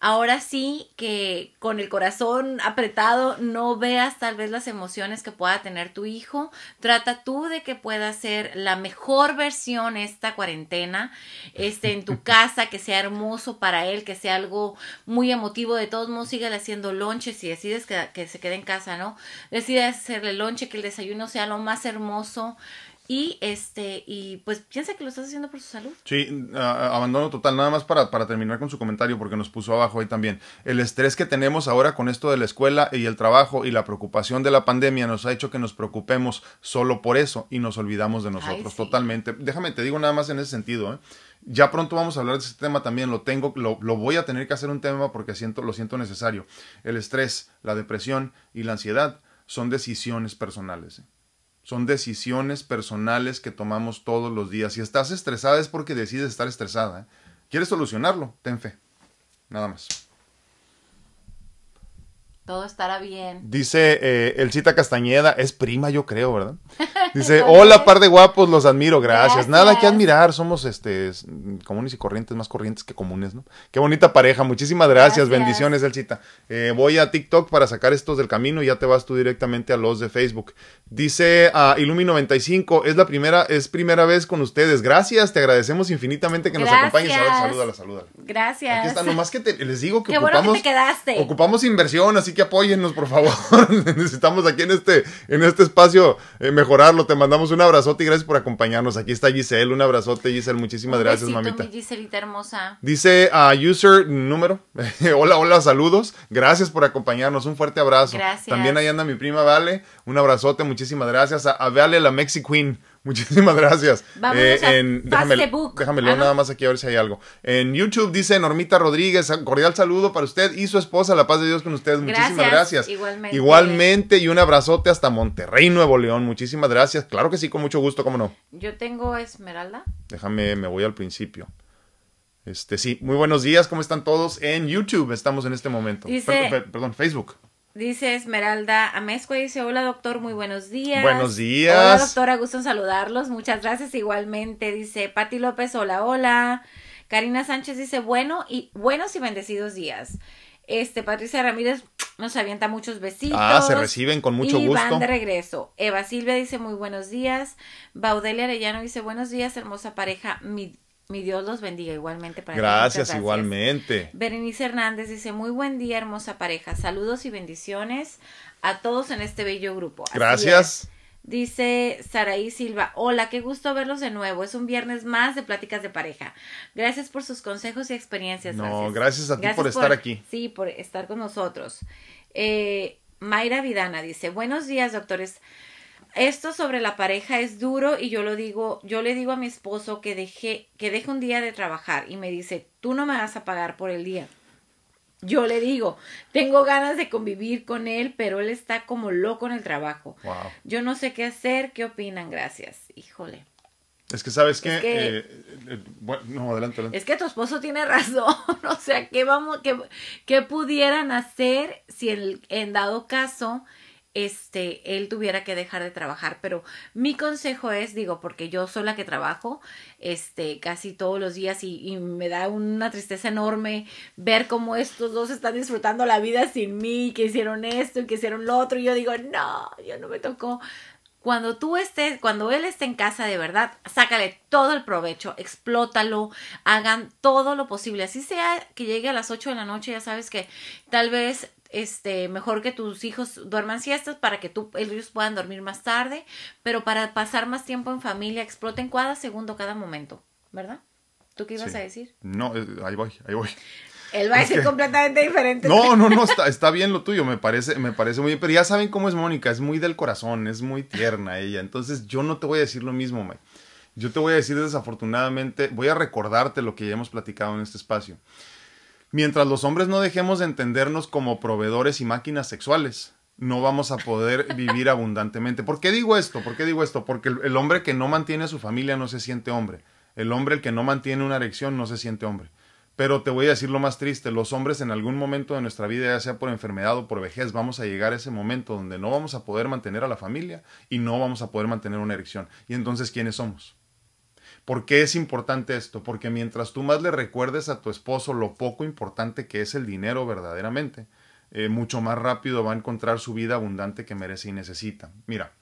ahora sí que con el corazón apretado no veas tal vez las emociones que pueda tener tu hijo. Trata tú de que pueda ser la mejor versión esta cuarentena, este, en tu casa, que sea hermoso para él, que sea algo muy emotivo. De todos modos, síguele haciendo lonche si decides que, que se quede en casa, ¿no? Decide hacerle lonche, que el desayuno sea lo más hermoso y este, y pues piensa que lo estás haciendo por su salud. Sí, abandono total. Nada más para, para terminar con su comentario, porque nos puso abajo ahí también. El estrés que tenemos ahora con esto de la escuela y el trabajo y la preocupación de la pandemia nos ha hecho que nos preocupemos solo por eso y nos olvidamos de nosotros totalmente. Déjame, te digo nada más en ese sentido, ¿eh? Ya pronto vamos a hablar de este tema también, lo tengo, lo, lo, voy a tener que hacer un tema porque siento, lo siento necesario. El estrés, la depresión y la ansiedad son decisiones personales. ¿eh? Son decisiones personales que tomamos todos los días. Si estás estresada es porque decides estar estresada. ¿eh? ¿Quieres solucionarlo? Ten fe. Nada más. Todo estará bien. Dice eh, Elcita Castañeda, es prima, yo creo, ¿verdad? Dice, hola, par de guapos, los admiro, gracias. Nada que admirar, somos este comunes y corrientes, más corrientes que comunes, ¿no? Qué bonita pareja, muchísimas gracias, bendiciones, Elcita. Eh, voy a TikTok para sacar estos del camino y ya te vas tú directamente a los de Facebook. Dice a Ilumi95, es la primera, es primera vez con ustedes. Gracias, te agradecemos infinitamente que nos acompañes. A ver, salúdala, salúdala. Gracias. Aquí está, nomás que les digo que Qué ocupamos, bueno que te quedaste. ocupamos inversión, así que apóyennos, por favor. Necesitamos aquí en este, en este espacio eh, mejorarlo. Te mandamos un abrazote y gracias por acompañarnos. Aquí está Giselle, un abrazote, Giselle. Muchísimas Un gracias, besito, mamita. mi Giselita hermosa. Dice a user número. hola, hola, saludos. Gracias por acompañarnos. Un fuerte abrazo. Gracias. También ahí anda mi prima Vale. Un abrazote, muchísimas gracias. A, a Vale, la Mexi Queen. Muchísimas gracias. Eh, Vámonos a déjame, Facebook. déjame leer Ah, nada más aquí a ver si hay algo. En YouTube dice Normita Rodríguez, cordial saludo para usted y su esposa, la paz de Dios con ustedes. Muchísimas Gracias, gracias. igualmente. Igualmente y un abrazote hasta Monterrey, Nuevo León. Muchísimas gracias. Claro que sí, con mucho gusto, cómo no. Yo tengo Esmeralda. Déjame, me voy al principio. Este, sí, muy buenos días, ¿cómo están todos? En YouTube estamos en este momento. Dice- Per- per- perdón, Facebook. Dice Esmeralda Amezcua, dice, hola doctor, muy buenos días. Buenos días. Hola doctora, gusto en saludarlos, muchas gracias igualmente. Dice Pati López, hola, hola. Karina Sánchez dice, bueno y buenos y bendecidos días. Este, Patricia Ramírez nos avienta muchos besitos. Ah, se reciben con mucho y gusto. van de regreso. Eva Silvia dice, muy buenos días. Baudelia Arellano dice, buenos días, hermosa pareja. Mi, mi Dios los bendiga igualmente. Para. Gracias, Muchas igualmente. Berenice Hernández dice, muy buen día, hermosa pareja. Saludos y bendiciones a todos en este bello grupo. Así Gracias. es. Dice Saraí Silva, hola, qué gusto verlos de nuevo. Es un viernes más de pláticas de pareja. Gracias por sus consejos y experiencias. No, gracias a ti por estar aquí. Sí, por estar con nosotros. Eh, Mayra Vidana dice, buenos días, doctores. Esto sobre la pareja es duro y yo lo digo, yo le digo a mi esposo que deje, que deje un día de trabajar y me dice, tú no me vas a pagar por el día. Yo le digo, tengo ganas de convivir con él, pero él está como loco en el trabajo. Wow. Yo no sé qué hacer, ¿qué opinan? Gracias. Híjole. Es que sabes que... Es que- eh, eh, bueno, no, adelante, adelante. Es que tu esposo tiene razón. O sea, ¿qué vamos, qué, qué pudieran hacer si en, en dado caso este él tuviera que dejar de trabajar? Pero mi consejo es, digo, porque yo soy la que trabajo, este, casi todos los días y, me da una tristeza enorme ver cómo estos dos están disfrutando la vida sin mí, que hicieron esto y que hicieron lo otro. Y yo digo, no, yo no me tocó cuando tú estés, cuando él esté en casa de verdad, sácale todo el provecho, explótalo, hagan todo lo posible. Así sea que llegue a las 8 de la noche, ya sabes que tal vez este mejor que tus hijos duerman siestas para que tú ellos puedan dormir más tarde, pero para pasar más tiempo en familia, exploten cada segundo, cada momento, ¿verdad? ¿Tú qué ibas Sí. a decir? No, eh, ahí voy, ahí voy. Él va a Es decir que- completamente diferente. No, no, no, está, está bien lo tuyo, me parece, me parece muy bien, pero ya saben cómo es Mónica, es muy del corazón, es muy tierna ella, entonces yo no te voy a decir lo mismo, May. Yo te voy a decir desafortunadamente, voy a recordarte lo que ya hemos platicado en este espacio. Mientras los hombres no dejemos de entendernos como proveedores y máquinas sexuales, no vamos a poder vivir abundantemente. ¿Por qué digo esto? ¿Por qué digo esto? Porque el, el hombre que no mantiene a su familia no se siente hombre. El hombre el que no mantiene una erección no se siente hombre. Pero te voy a decir lo más triste, los hombres en algún momento de nuestra vida, ya sea por enfermedad o por vejez, vamos a llegar a ese momento donde no vamos a poder mantener a la familia y no vamos a poder mantener una erección. Y entonces, ¿quiénes somos? ¿Por qué es importante esto? Porque mientras tú más le recuerdes a tu esposo lo poco importante que es el dinero verdaderamente, eh, mucho más rápido va a encontrar su vida abundante que merece y necesita. Mira,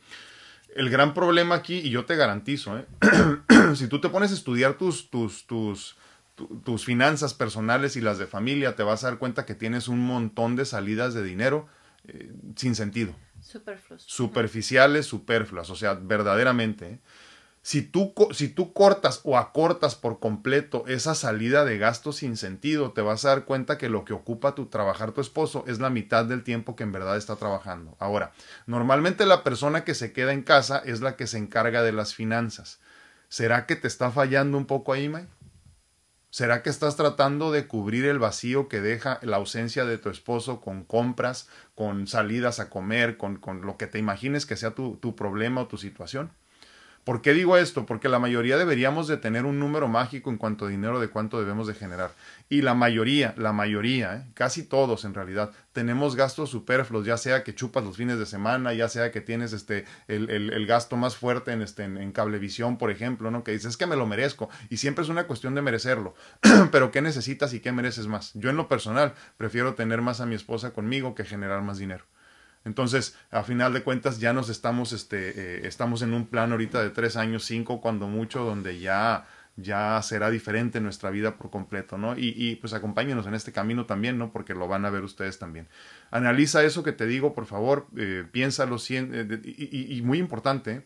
el gran problema aquí, y yo te garantizo, ¿eh? si tú te pones a estudiar tus, tus, tus, tu- tus finanzas personales y las de familia, te vas a dar cuenta que tienes un montón de salidas de dinero eh, sin sentido Superfluos. superficiales, superfluas, o sea, verdaderamente. ¿eh? Si tú, si tú cortas o acortas por completo esa salida de gastos sin sentido, te vas a dar cuenta que lo que ocupa tu trabajar tu esposo es la mitad del tiempo que en verdad está trabajando. Ahora, normalmente la persona que se queda en casa es la que se encarga de las finanzas. ¿Será que te está fallando un poco ahí, May? ¿Será que estás tratando de cubrir el vacío que deja la ausencia de tu esposo con compras, con salidas a comer, con, con lo que te imagines que sea tu, tu problema o tu situación? ¿Por qué digo esto? Porque la mayoría deberíamos de tener un número mágico en cuanto a dinero de cuánto debemos de generar. Y la mayoría, la mayoría, ¿eh? casi todos en realidad, tenemos gastos superfluos, ya sea que chupas los fines de semana, ya sea que tienes este, el, gasto más fuerte en, este, en, cablevisión, por ejemplo, ¿no? Que dices, es que me lo merezco. Y siempre es una cuestión de merecerlo. Pero ¿qué necesitas y qué mereces más? Yo en lo personal prefiero tener más a mi esposa conmigo que generar más dinero. Entonces, a final de cuentas, ya nos estamos, este, eh, estamos en un plan ahorita de tres años, cinco, cuando mucho, donde ya, ya será diferente nuestra vida por completo, ¿no? Y, y pues acompáñenos en este camino también, ¿no? Porque lo van a ver ustedes también. Analiza eso que te digo, por favor, eh, piénsalo, eh, y, y, y muy importante,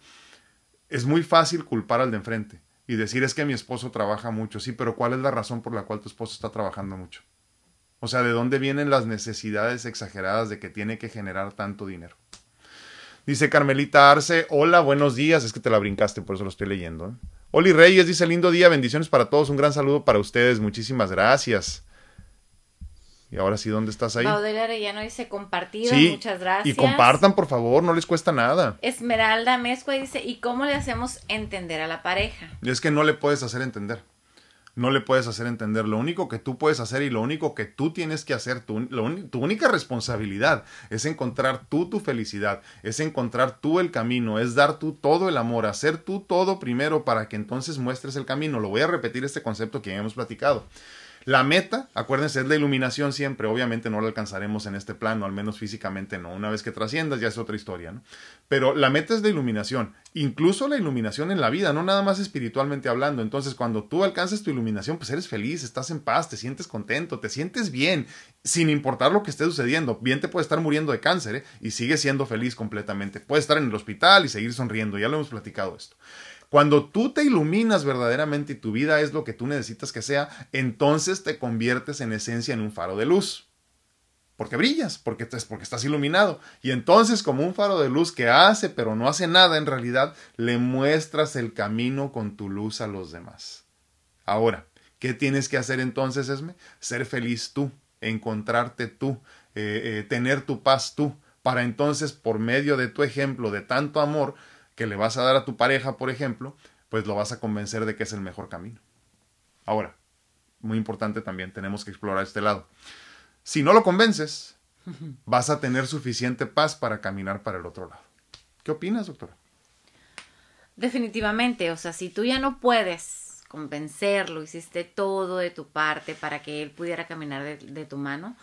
es muy fácil culpar al de enfrente y decir es que mi esposo trabaja mucho, sí, pero ¿cuál es la razón por la cual tu esposo está trabajando mucho? O sea, ¿de dónde vienen las necesidades exageradas de que tiene que generar tanto dinero? Dice Carmelita Arce, hola, buenos días. Es que te la brincaste, por eso lo estoy leyendo. ¿eh? Oli Reyes dice, lindo día, bendiciones para todos. Un gran saludo para ustedes, muchísimas gracias. Y ahora sí, ¿dónde estás ahí? Baudel Arellano dice compartido, sí, muchas gracias. Y compartan, por favor, no les cuesta nada. Esmeralda Mezcua dice, ¿y cómo le hacemos entender a la pareja? Y es que no le puedes hacer entender no le puedes hacer entender. Lo único que tú puedes hacer y lo único que tú tienes que hacer, tu, tu única responsabilidad es encontrar tú tu felicidad, es encontrar tú el camino, es dar tú todo el amor, hacer tú todo primero para que entonces muestres el camino. Lo voy a repetir este concepto que ya hemos platicado. La meta, acuérdense, es la iluminación siempre. Obviamente no la alcanzaremos en este plano, al menos físicamente no. Una vez que trasciendas ya es otra historia, ¿no? Pero la meta es la iluminación. Incluso la iluminación en la vida, no nada más espiritualmente hablando. Entonces, cuando tú alcances tu iluminación, pues eres feliz, estás en paz, te sientes contento, te sientes bien, sin importar lo que esté sucediendo. Bien te puede estar muriendo de cáncer, ¿eh? Y sigues siendo feliz completamente. Puedes estar en el hospital y seguir sonriendo. Ya lo hemos platicado esto. Cuando tú te iluminas verdaderamente y tu vida es lo que tú necesitas que sea, entonces te conviertes en esencia en un faro de luz. Porque brillas, porque, porque estás iluminado. Y entonces, como un faro de luz que hace, pero no hace nada en realidad, le muestras el camino con tu luz a los demás. Ahora, ¿qué tienes que hacer entonces, Esme? Ser feliz tú, encontrarte tú, eh, eh, tener tu paz tú, para entonces, por medio de tu ejemplo de tanto amor, que le vas a dar a tu pareja, por ejemplo, pues lo vas a convencer de que es el mejor camino. Ahora, muy importante también, tenemos que explorar este lado. Si no lo convences, vas a tener suficiente paz para caminar para el otro lado. ¿Qué opinas, doctora? Definitivamente, o sea, si tú ya no puedes convencerlo, hiciste todo de tu parte para que él pudiera caminar de, de tu mano,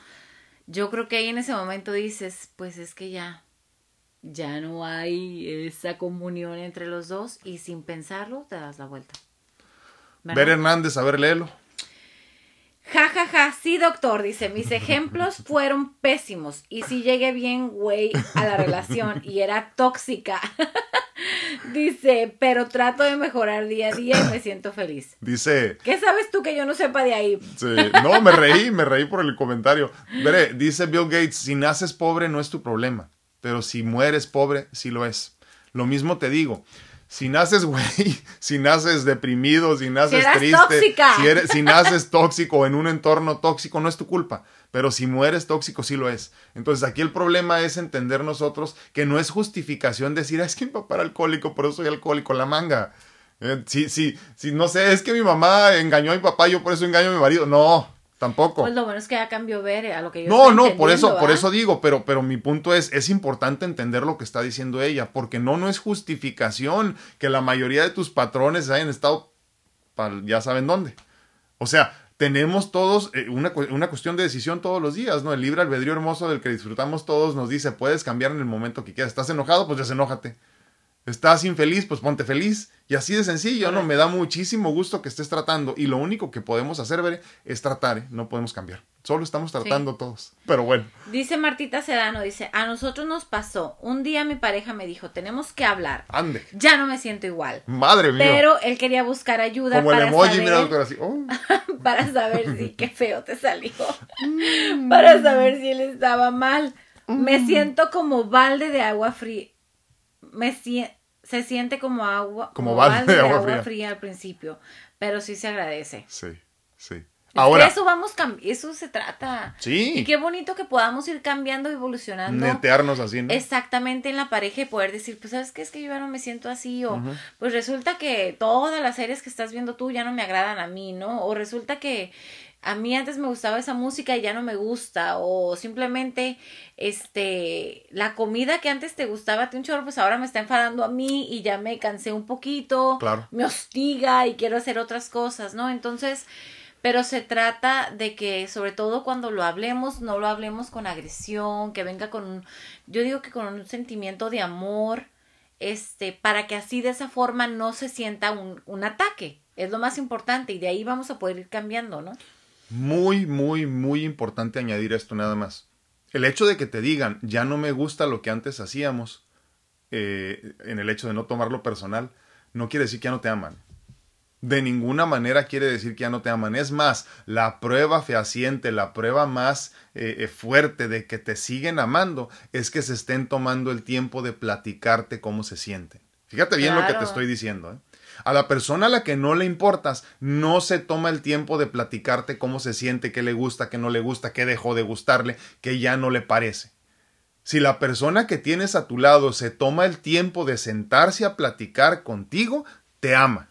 yo creo que ahí en ese momento dices, pues es que ya, ya no hay esa comunión entre los dos y sin pensarlo te das la vuelta. ¿verdad? Ver Hernández, a ver, léelo. Ja, ja, ja, sí, doctor, dice, mis ejemplos fueron pésimos y sí llegué bien, güey, a la relación y era tóxica. dice, pero trato de mejorar día a día y me siento feliz. Dice... ¿Qué sabes tú que yo no sepa de ahí? Sí, no, me reí, me reí por el comentario. Veré, dice Bill Gates, si naces pobre no es tu problema pero si mueres pobre, sí lo es. Lo mismo te digo. Si naces, güey, si naces deprimido, si naces si triste, tóxica. Si, eres, si naces tóxico en un entorno tóxico, no es tu culpa. Pero si mueres tóxico, sí lo es. Entonces aquí el problema es entender nosotros que no es justificación decir, es que mi papá era alcohólico, por eso soy alcohólico, la manga. Eh, si, si, si, no sé, es que mi mamá engañó a mi papá, yo por eso engaño a mi marido. No, Tampoco. Pues lo bueno es que ya cambió ver a lo que yo No, no, por eso, ¿verdad? por eso digo, pero, pero mi punto es, es importante entender lo que está diciendo ella, porque no, no es justificación que la mayoría de tus patrones hayan estado, para, ya saben dónde. O sea, tenemos todos eh, una, una, cuestión de decisión todos los días, ¿no? El libre albedrío hermoso del que disfrutamos todos nos dice, puedes cambiar en el momento que quieras. ¿Estás enojado? Pues desenójate. ¿Estás infeliz? Pues ponte feliz. Y así de sencillo, ¿no? Me da muchísimo gusto que estés tratando. Y lo único que podemos hacer, Bere, es tratar, ¿eh? No podemos cambiar. Solo estamos tratando sí. todos. Pero bueno. Dice Martita Sedano, dice, a nosotros nos pasó. Un día mi pareja me dijo, tenemos que hablar. Ande. Ya no me siento igual. Madre mía. Pero él quería buscar ayuda Como para el emoji, saber, mira, doctora, así. Oh. para saber si qué feo te salió. para saber si él estaba mal. Me siento como balde de agua fría. Me siento se siente como agua, como, como balde, de agua, agua fría. fría. al principio, pero sí se agradece. Sí. Sí. Ahora. Eso vamos eso se trata. Sí. Y qué bonito que podamos ir cambiando, evolucionando. Netearnos así, ¿no? Exactamente en la pareja y poder decir, pues, ¿sabes qué? Es que yo ya no me siento así. O, pues resulta que todas las series que estás viendo tú ya no me agradan a mí, ¿no? O resulta que a mí antes me gustaba esa música y ya no me gusta. O simplemente, este, la comida que antes te gustaba ti un chorro, pues ahora me está enfadando a mí y ya me cansé un poquito. Claro. Me hostiga y quiero hacer otras cosas, ¿no? Entonces pero se trata de que sobre todo cuando lo hablemos, no lo hablemos con agresión, que venga con un, yo digo que con un sentimiento de amor, este, para que así de esa forma no se sienta un, un ataque. Es lo más importante y de ahí vamos a poder ir cambiando, ¿no? Muy, muy, muy importante añadir esto nada más. El hecho de que te digan, ya no me gusta lo que antes hacíamos, eh, en el hecho de no tomarlo personal, no quiere decir que ya no te aman de ninguna manera quiere decir que ya no te aman. Es más, la prueba fehaciente, la prueba más eh, eh, fuerte de que te siguen amando es que se estén tomando el tiempo de platicarte cómo se sienten. Fíjate bien lo que te estoy diciendo. ¿eh? A la persona a la que no le importas, no se toma el tiempo de platicarte cómo se siente, qué le gusta, qué no le gusta, qué dejó de gustarle, qué ya no le parece. Si la persona que tienes a tu lado se toma el tiempo de sentarse a platicar contigo, te ama.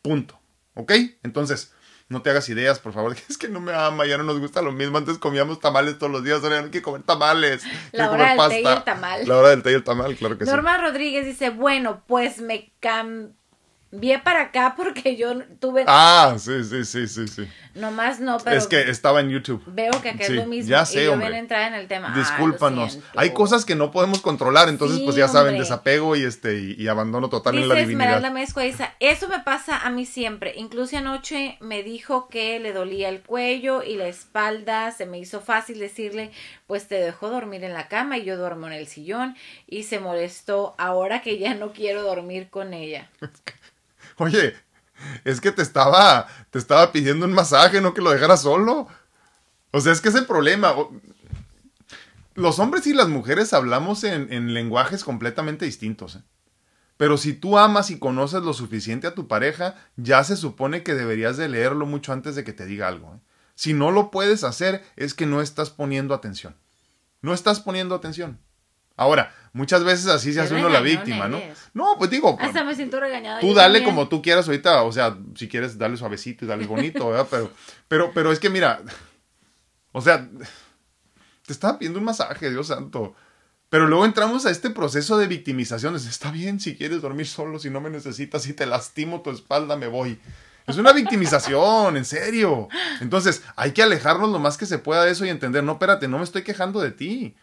Punto. ¿Ok? Entonces, no te hagas ideas, por favor. Es que no me ama, ya no nos gusta lo mismo. Antes comíamos tamales todos los días, ahora ya no hay que comer tamales. La hora del té y el tamal. La hora del té y el tamal, claro que sí. Norma Rodríguez dice, bueno, pues me cam Vi para acá porque yo tuve. Ah, sí, sí, sí, sí, sí. Nomás no, pero. Es que estaba en YouTube. Veo que acá es lo mismo. Ya sé, y yo entrar en el tema. Discúlpanos. Hay cosas que no podemos controlar, entonces, pues ya saben, desapego y este y, abandono total en la divinidad. Esmeralda eso me pasa a mí siempre. Incluso anoche me dijo que le dolía el cuello y la espalda. Se me hizo fácil decirle, pues te dejó dormir en la cama y yo duermo en el sillón. Y se molestó ahora que ya no quiero dormir con ella. Oye, es que te estaba, te estaba pidiendo un masaje, no que lo dejara solo. O sea, es que es el problema. Los hombres y las mujeres hablamos en, lenguajes completamente distintos. ¿eh? Pero si tú amas y conoces lo suficiente a tu pareja, ya se supone que deberías de leerlo mucho antes de que te diga algo. ¿eh? Si no lo puedes hacer, es que no estás poniendo atención. No estás poniendo atención. Ahora, muchas veces así se hace uno la víctima, ¿no? No, pues digo. Hasta me siento regañada. Tú dale como tú quieras ahorita, o sea, si quieres dale suavecito y dale bonito, ¿verdad? Pero, pero, pero es que mira, o sea, te estaba pidiendo un masaje, Dios santo. Pero luego entramos a este proceso de victimización. Está bien si quieres dormir solo, si no me necesitas, si te lastimo tu espalda, me voy. Es una victimización, en serio. Entonces, hay que alejarnos lo más que se pueda de eso y entender, no, espérate, no me estoy quejando de ti.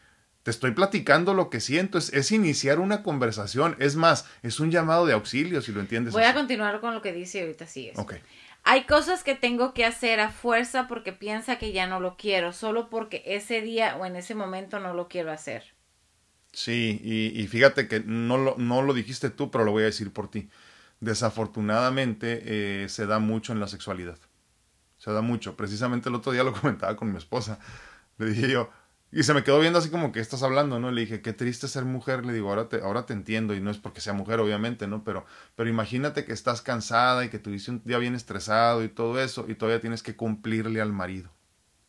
Te estoy platicando lo que siento, es, iniciar una conversación, es más, es un llamado de auxilio, si lo entiendes. Voy a continuar con lo que dice ahorita, sí es. Ok. Hay cosas que tengo que hacer a fuerza porque piensa que ya no lo quiero, solo porque ese día o en ese momento no lo quiero hacer. Sí, y, fíjate que no lo, no lo dijiste tú, pero lo voy a decir por ti. Desafortunadamente eh, se da mucho en la sexualidad. Se da mucho. Precisamente el otro día lo comentaba con mi esposa. Le dije yo, y se me quedó viendo así como que estás hablando, ¿no? Le dije, qué triste ser mujer. Le digo, ahora te, ahora te entiendo. Y no es porque sea mujer, obviamente, ¿no? Pero, pero imagínate que estás cansada y que tuviste un día bien estresado y todo eso. Y todavía tienes que cumplirle al marido.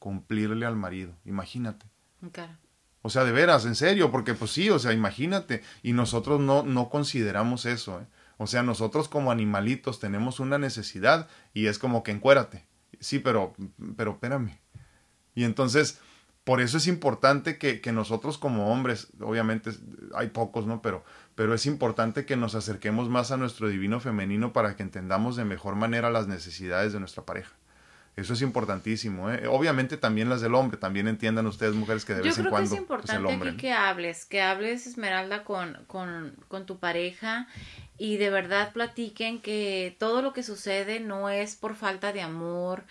Cumplirle al marido. Imagínate. Claro. O sea, de veras, en serio. Porque pues sí, o sea, imagínate. Y nosotros no, no consideramos eso, ¿eh? O sea, nosotros como animalitos tenemos una necesidad y es como que encuérate. Sí, pero, pero espérame. Y entonces por eso es importante que, que, nosotros como hombres, obviamente hay pocos, ¿no? Pero, pero es importante que nos acerquemos más a nuestro divino femenino para que entendamos de mejor manera las necesidades de nuestra pareja. Eso es importantísimo. ¿eh? Obviamente también las del hombre, también entiendan ustedes mujeres que de vez en cuando... Yo creo que es pues, importante que hables, que hables Esmeralda con, con, con tu pareja y de verdad platiquen que todo lo que sucede no es por falta de amor,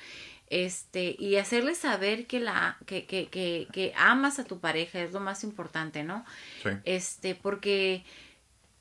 este, y hacerle saber que la, que, que, que, amas a tu pareja es lo más importante, ¿no? Sí. Este, porque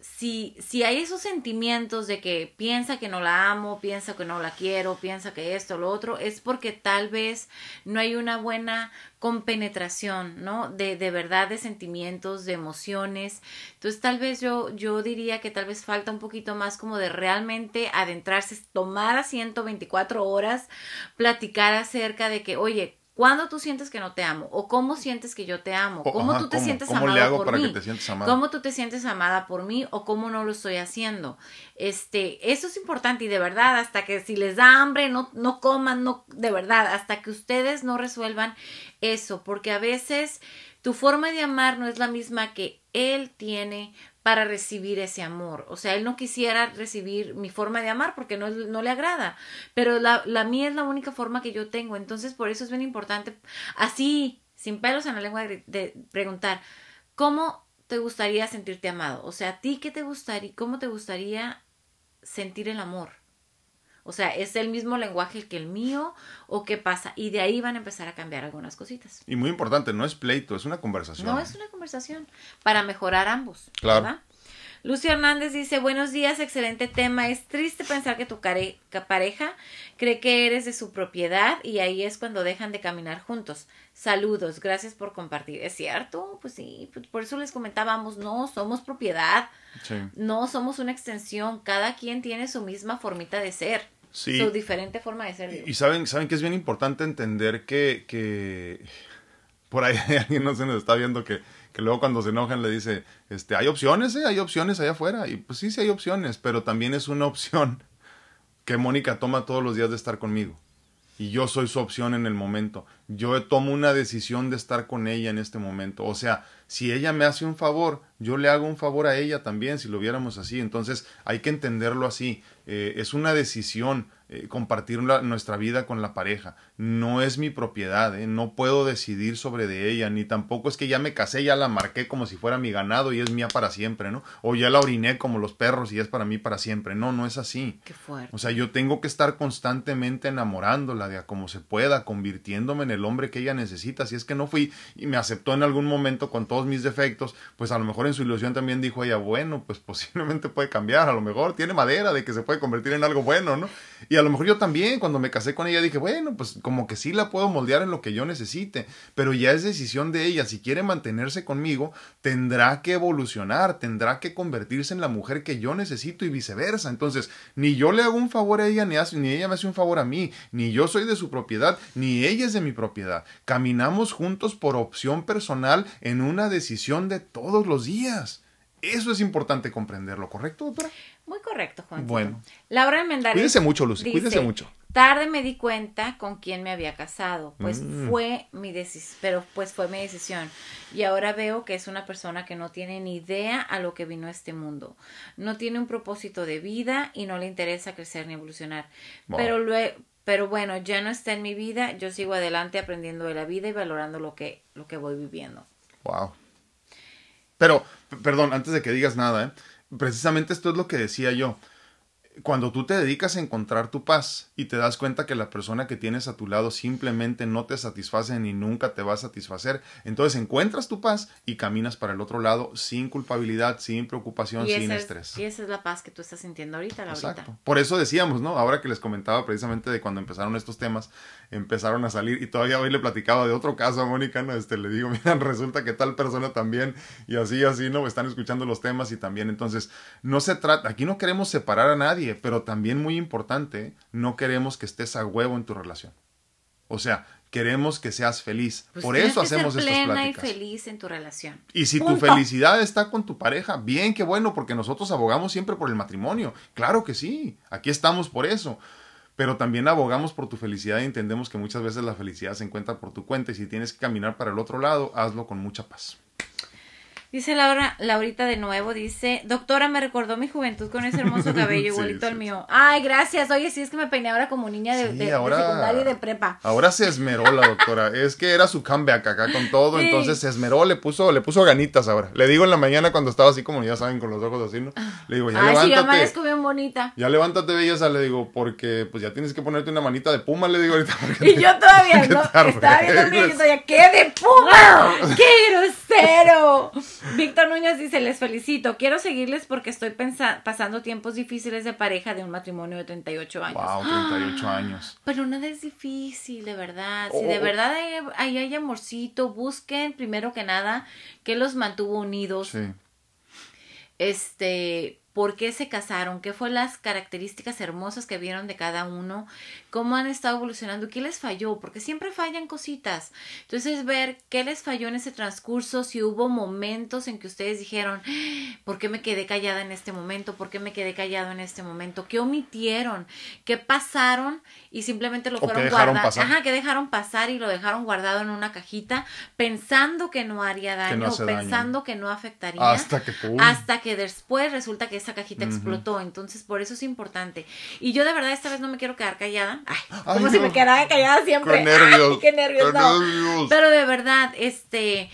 si, si hay esos sentimientos de que piensa que no la amo, piensa que no la quiero, piensa que esto, lo otro, es porque tal vez no hay una buena compenetración, ¿no? De, de verdad, de sentimientos, de emociones. Entonces, tal vez yo, yo diría que tal vez falta un poquito más como de realmente adentrarse, tomar asiento 24 horas, platicar acerca de que, oye, ¿Cuándo tú sientes que no te amo? ¿O cómo sientes que yo te amo? ¿Cómo tú te sientes ¿Cómo amada le hago por para mí? que te sientas amada? ¿Cómo tú te sientes amada por mí o cómo no lo estoy haciendo? Este, eso es importante y de verdad, hasta que si les da hambre, no, no coman, no, de verdad, hasta que ustedes no resuelvan eso, porque a veces tu forma de amar no es la misma que él tiene para recibir ese amor. O sea, él no quisiera recibir mi forma de amar porque no, no le agrada, pero la, la mía es la única forma que yo tengo. Entonces, por eso es bien importante, así, sin pelos en la lengua, de, de preguntar, ¿cómo te gustaría sentirte amado? O sea, ¿a ti qué te gustaría, cómo te gustaría sentir el amor? O sea, ¿es el mismo lenguaje que el mío o qué pasa? Y de ahí van a empezar a cambiar algunas cositas. Y muy importante, no es pleito, es una conversación. No, es una conversación para mejorar ambos. Claro. ¿verdad? Lucio Hernández dice, buenos días, excelente tema. Es triste pensar que tu pareja cree que eres de su propiedad y ahí es cuando dejan de caminar juntos. Saludos, gracias por compartir. ¿Es cierto? Pues sí, pues por eso les comentábamos, no, somos propiedad, Sí. no somos una extensión, cada quien tiene su misma formita de ser, Sí. su diferente forma de ser. digo. Y saben, saben que es bien importante entender que, que por ahí alguien no se nos está viendo que, que luego cuando se enojan le dice, este, hay opciones, ¿eh? hay opciones allá afuera. Y pues sí, sí hay opciones, pero también es una opción que Mónica toma todos los días de estar conmigo. Y yo soy su opción en el momento. Yo tomo una decisión de estar con ella en este momento. O sea, si ella me hace un favor, yo le hago un favor a ella también, si lo viéramos así. Entonces hay que entenderlo así. Eh, es una decisión eh, compartir la- nuestra vida con la pareja. No es mi propiedad, ¿eh? no puedo decidir sobre de ella, ni tampoco es que ya me casé, ya la marqué como si fuera mi ganado y es mía para siempre, ¿no? O ya la oriné como los perros y es para mí para siempre. No, no es así. Qué fuerte. O sea, yo tengo que estar constantemente enamorándola de a como se pueda, convirtiéndome en el hombre que ella necesita. Si es que no fui y me aceptó en algún momento con todos mis defectos, pues a lo mejor en su ilusión también dijo ella, bueno, pues posiblemente puede cambiar, a lo mejor tiene madera de que se puede convertir en algo bueno, ¿no? Y a lo mejor yo también, cuando me casé con ella, dije, bueno, pues como que sí la puedo moldear en lo que yo necesite, pero ya es decisión de ella. Si quiere mantenerse conmigo, tendrá que evolucionar, tendrá que convertirse en la mujer que yo necesito y viceversa. Entonces, ni yo le hago un favor a ella, ni, ella me hace un favor a mí, ni yo soy de su propiedad, ni ella es de mi propiedad. Caminamos juntos por opción personal en una decisión de todos los días. Eso es importante comprenderlo, ¿correcto, doctora? Muy correcto, Juan. Bueno. Laura Almendares. Cuídese mucho, Lucy, dice, cuídese mucho. Tarde me di cuenta con quién me había casado, pues Mm. fue mi decisión, pero pues fue mi decisión. Y ahora veo que es una persona que no tiene ni idea a lo que vino a este mundo. No tiene un propósito de vida y no le interesa crecer ni evolucionar. Wow. Pero lue- pero bueno, ya no está en mi vida, yo sigo adelante aprendiendo de la vida y valorando lo que lo que voy viviendo. Wow. Pero, perdón, antes de que digas nada, ¿eh? Precisamente esto es lo que decía yo. Cuando tú te dedicas a encontrar tu paz y te das cuenta que la persona que tienes a tu lado simplemente no te satisface ni nunca te va a satisfacer, entonces encuentras tu paz y caminas para el otro lado sin culpabilidad, sin preocupación, sin es, estrés. y esa es la paz que tú estás sintiendo ahorita, Laurita. Exacto. Por eso decíamos, ¿no? Ahora que les comentaba precisamente de cuando empezaron estos temas, empezaron a salir y todavía hoy le platicaba de otro caso a Mónica, ¿no? Este, le digo, mira, resulta que tal persona también y así, así, ¿no? Están escuchando los temas y también, entonces, no se trata, aquí no queremos separar a nadie, pero también muy importante, no queremos que estés a huevo en tu relación. O sea, queremos que seas feliz. Pues Por eso que ser hacemos estas plena pláticas. y feliz en tu relación. Y si tu felicidad está con tu pareja, bien, qué bueno, porque nosotros abogamos siempre por el matrimonio. Claro que sí, aquí estamos por eso. Pero también abogamos por tu felicidad y entendemos que muchas veces la felicidad se encuentra por tu cuenta y si tienes que caminar para el otro lado, hazlo con mucha paz. Dice Laura, Laurita de nuevo, dice, doctora, me recordó mi juventud con ese hermoso cabello Sí, igualito al sí, mío. Ay, gracias. Oye, sí es que me peiné ahora como niña de, de- de ahora- secundaria y de prepa. Ahora se esmeró la doctora. es que era su comeback acá con todo. Entonces se esmeró, le puso, le puso ganitas ahora. Le digo en la mañana cuando estaba así como ya saben, con los ojos así, ¿no? Le digo, ya Ay, yo levántate. amanezco bien bonita. Ya levántate, belleza, le digo, porque pues ya tienes que ponerte una manita de puma, le digo ahorita. Y te- yo todavía, no, estaba arregles. todavía, ¡qué de puma! ¡Qué grosero! Víctor Núñez dice, les felicito, quiero seguirles porque estoy pasando tiempos difíciles de pareja de un matrimonio de 38 años. Wow, 38 años. Pero nada es difícil, de verdad. Si de oh. verdad ahí hay, amorcito, busquen primero que nada que los mantuvo unidos. Sí. Este, por qué se casaron, qué fueron las características hermosas que vieron de cada uno, cómo han estado evolucionando, qué les falló, porque siempre fallan cositas. Entonces, ver qué les falló en ese transcurso, si hubo momentos en que ustedes dijeron, ¿por qué me quedé callada en este momento? ¿Por qué me quedé callado en este momento? ¿Qué omitieron? ¿Qué pasaron? Y simplemente lo fueron guardando. Ajá, que dejaron pasar y lo dejaron guardado en una cajita, pensando que no haría daño, pensando que no afectaría. Hasta que, hasta que después resulta que esa cajita explotó. Entonces, por eso es importante. Y yo de verdad esta vez no me quiero quedar callada. Ay, como si me quedara callada siempre. Qué nervios. qué nervios, no. Pero de verdad, este,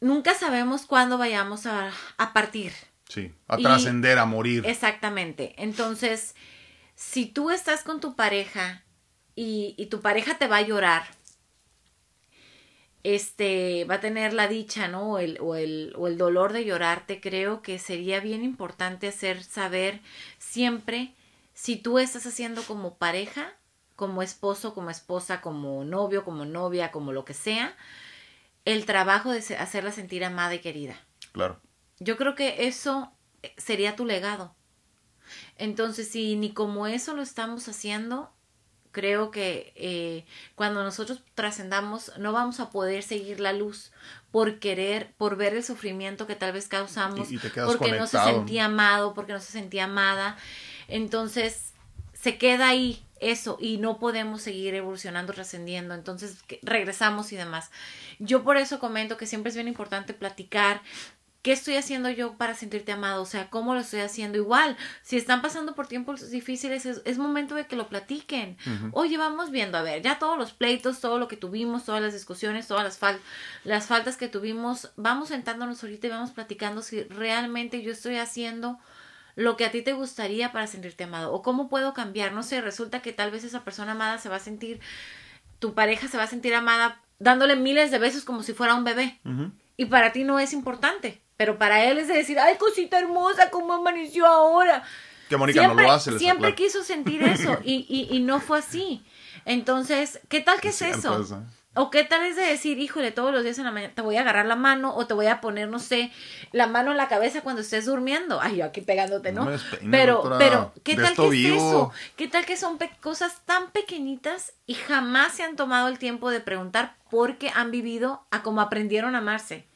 nunca sabemos cuándo vayamos a, a partir. Sí, a trascender, a morir. Exactamente. Entonces, si tú estás con tu pareja y, y tu pareja te va a llorar, este va a tener la dicha, ¿no? O el, o, el, o el dolor de llorarte, creo que sería bien importante hacer saber siempre si tú estás haciendo como pareja, como esposo, como esposa, como novio, como novia, como lo que sea, el trabajo de hacerla sentir amada y querida. Claro. Yo creo que eso sería tu legado. Entonces, si ni como eso lo estamos haciendo, creo que eh, cuando nosotros trascendamos no vamos a poder seguir la luz por querer, por ver el sufrimiento que tal vez causamos, porque no se sentía amado, porque no se sentía amada. Entonces se queda ahí eso y no podemos seguir evolucionando, trascendiendo. Entonces regresamos y demás. Yo por eso comento que siempre es bien importante platicar ¿Qué estoy haciendo yo para sentirte amado? O sea, ¿cómo lo estoy haciendo? Igual, si están pasando por tiempos difíciles, es, momento de que lo platiquen. Oye, vamos viendo, a ver, ya todos los pleitos, todo lo que tuvimos, todas las discusiones, todas las, fal las faltas que tuvimos, vamos sentándonos ahorita y vamos platicando si realmente yo estoy haciendo lo que a ti te gustaría para sentirte amado o cómo puedo cambiar. No sé, resulta que tal vez esa persona amada se va a sentir, tu pareja se va a sentir amada dándole miles de besos como si fuera un bebé. Y para ti no es importante pero para él es de decir, ay, cosita hermosa, cómo amaneció ahora. Que Mónica siempre, no lo hace. Siempre quiso sentir eso y, y, y, no fue así. Entonces, ¿qué tal que es, eso? O qué tal es de decir, híjole, todos los días en la mañana te voy a agarrar la mano o te voy a poner, no sé, la mano en la cabeza cuando estés durmiendo. Ay, yo aquí pegándote, ¿no? pero, pero, ¿qué tal que es eso? ¿Qué tal que son cosas tan pequeñitas y jamás se han tomado el tiempo de preguntar por qué han vivido a cómo aprendieron a amarse?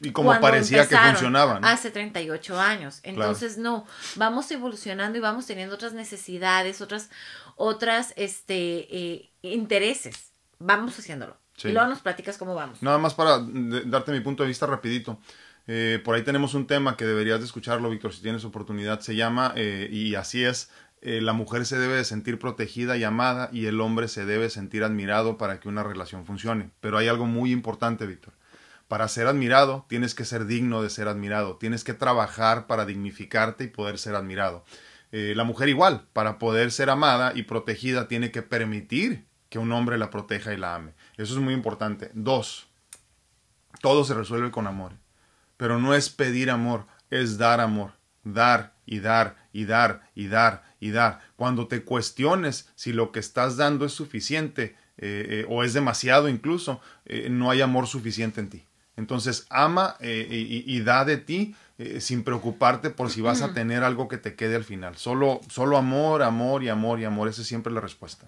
Y como parecía que funcionaban. Hace 38 años. Entonces, no, vamos evolucionando y vamos teniendo otras necesidades, otras, otras, este, eh, intereses. Vamos haciéndolo. Y luego nos platicas cómo vamos. Nada más para darte mi punto de vista rapidito. Eh, por ahí tenemos un tema que deberías de escucharlo, Víctor, si tienes oportunidad. Se llama, eh, y así es, la mujer se debe de sentir protegida y amada y el hombre se debe sentir admirado para que una relación funcione. Pero hay algo muy importante, Víctor para ser admirado, tienes que ser digno de ser admirado, tienes que trabajar para dignificarte y poder ser admirado. Eh, la mujer igual, para poder ser amada y protegida, tiene que permitir que un hombre la proteja y la ame. Eso es muy importante. Dos, todo se resuelve con amor. Pero no es pedir amor, es dar amor. Dar y dar y dar y dar y dar. Cuando te cuestiones si lo que estás dando es suficiente eh, eh, o es demasiado incluso, no hay amor suficiente en ti. Entonces, ama eh, y, da de ti eh, sin preocuparte por si vas a tener algo que te quede al final. Solo, solo amor, amor y amor y amor. Esa es siempre la respuesta.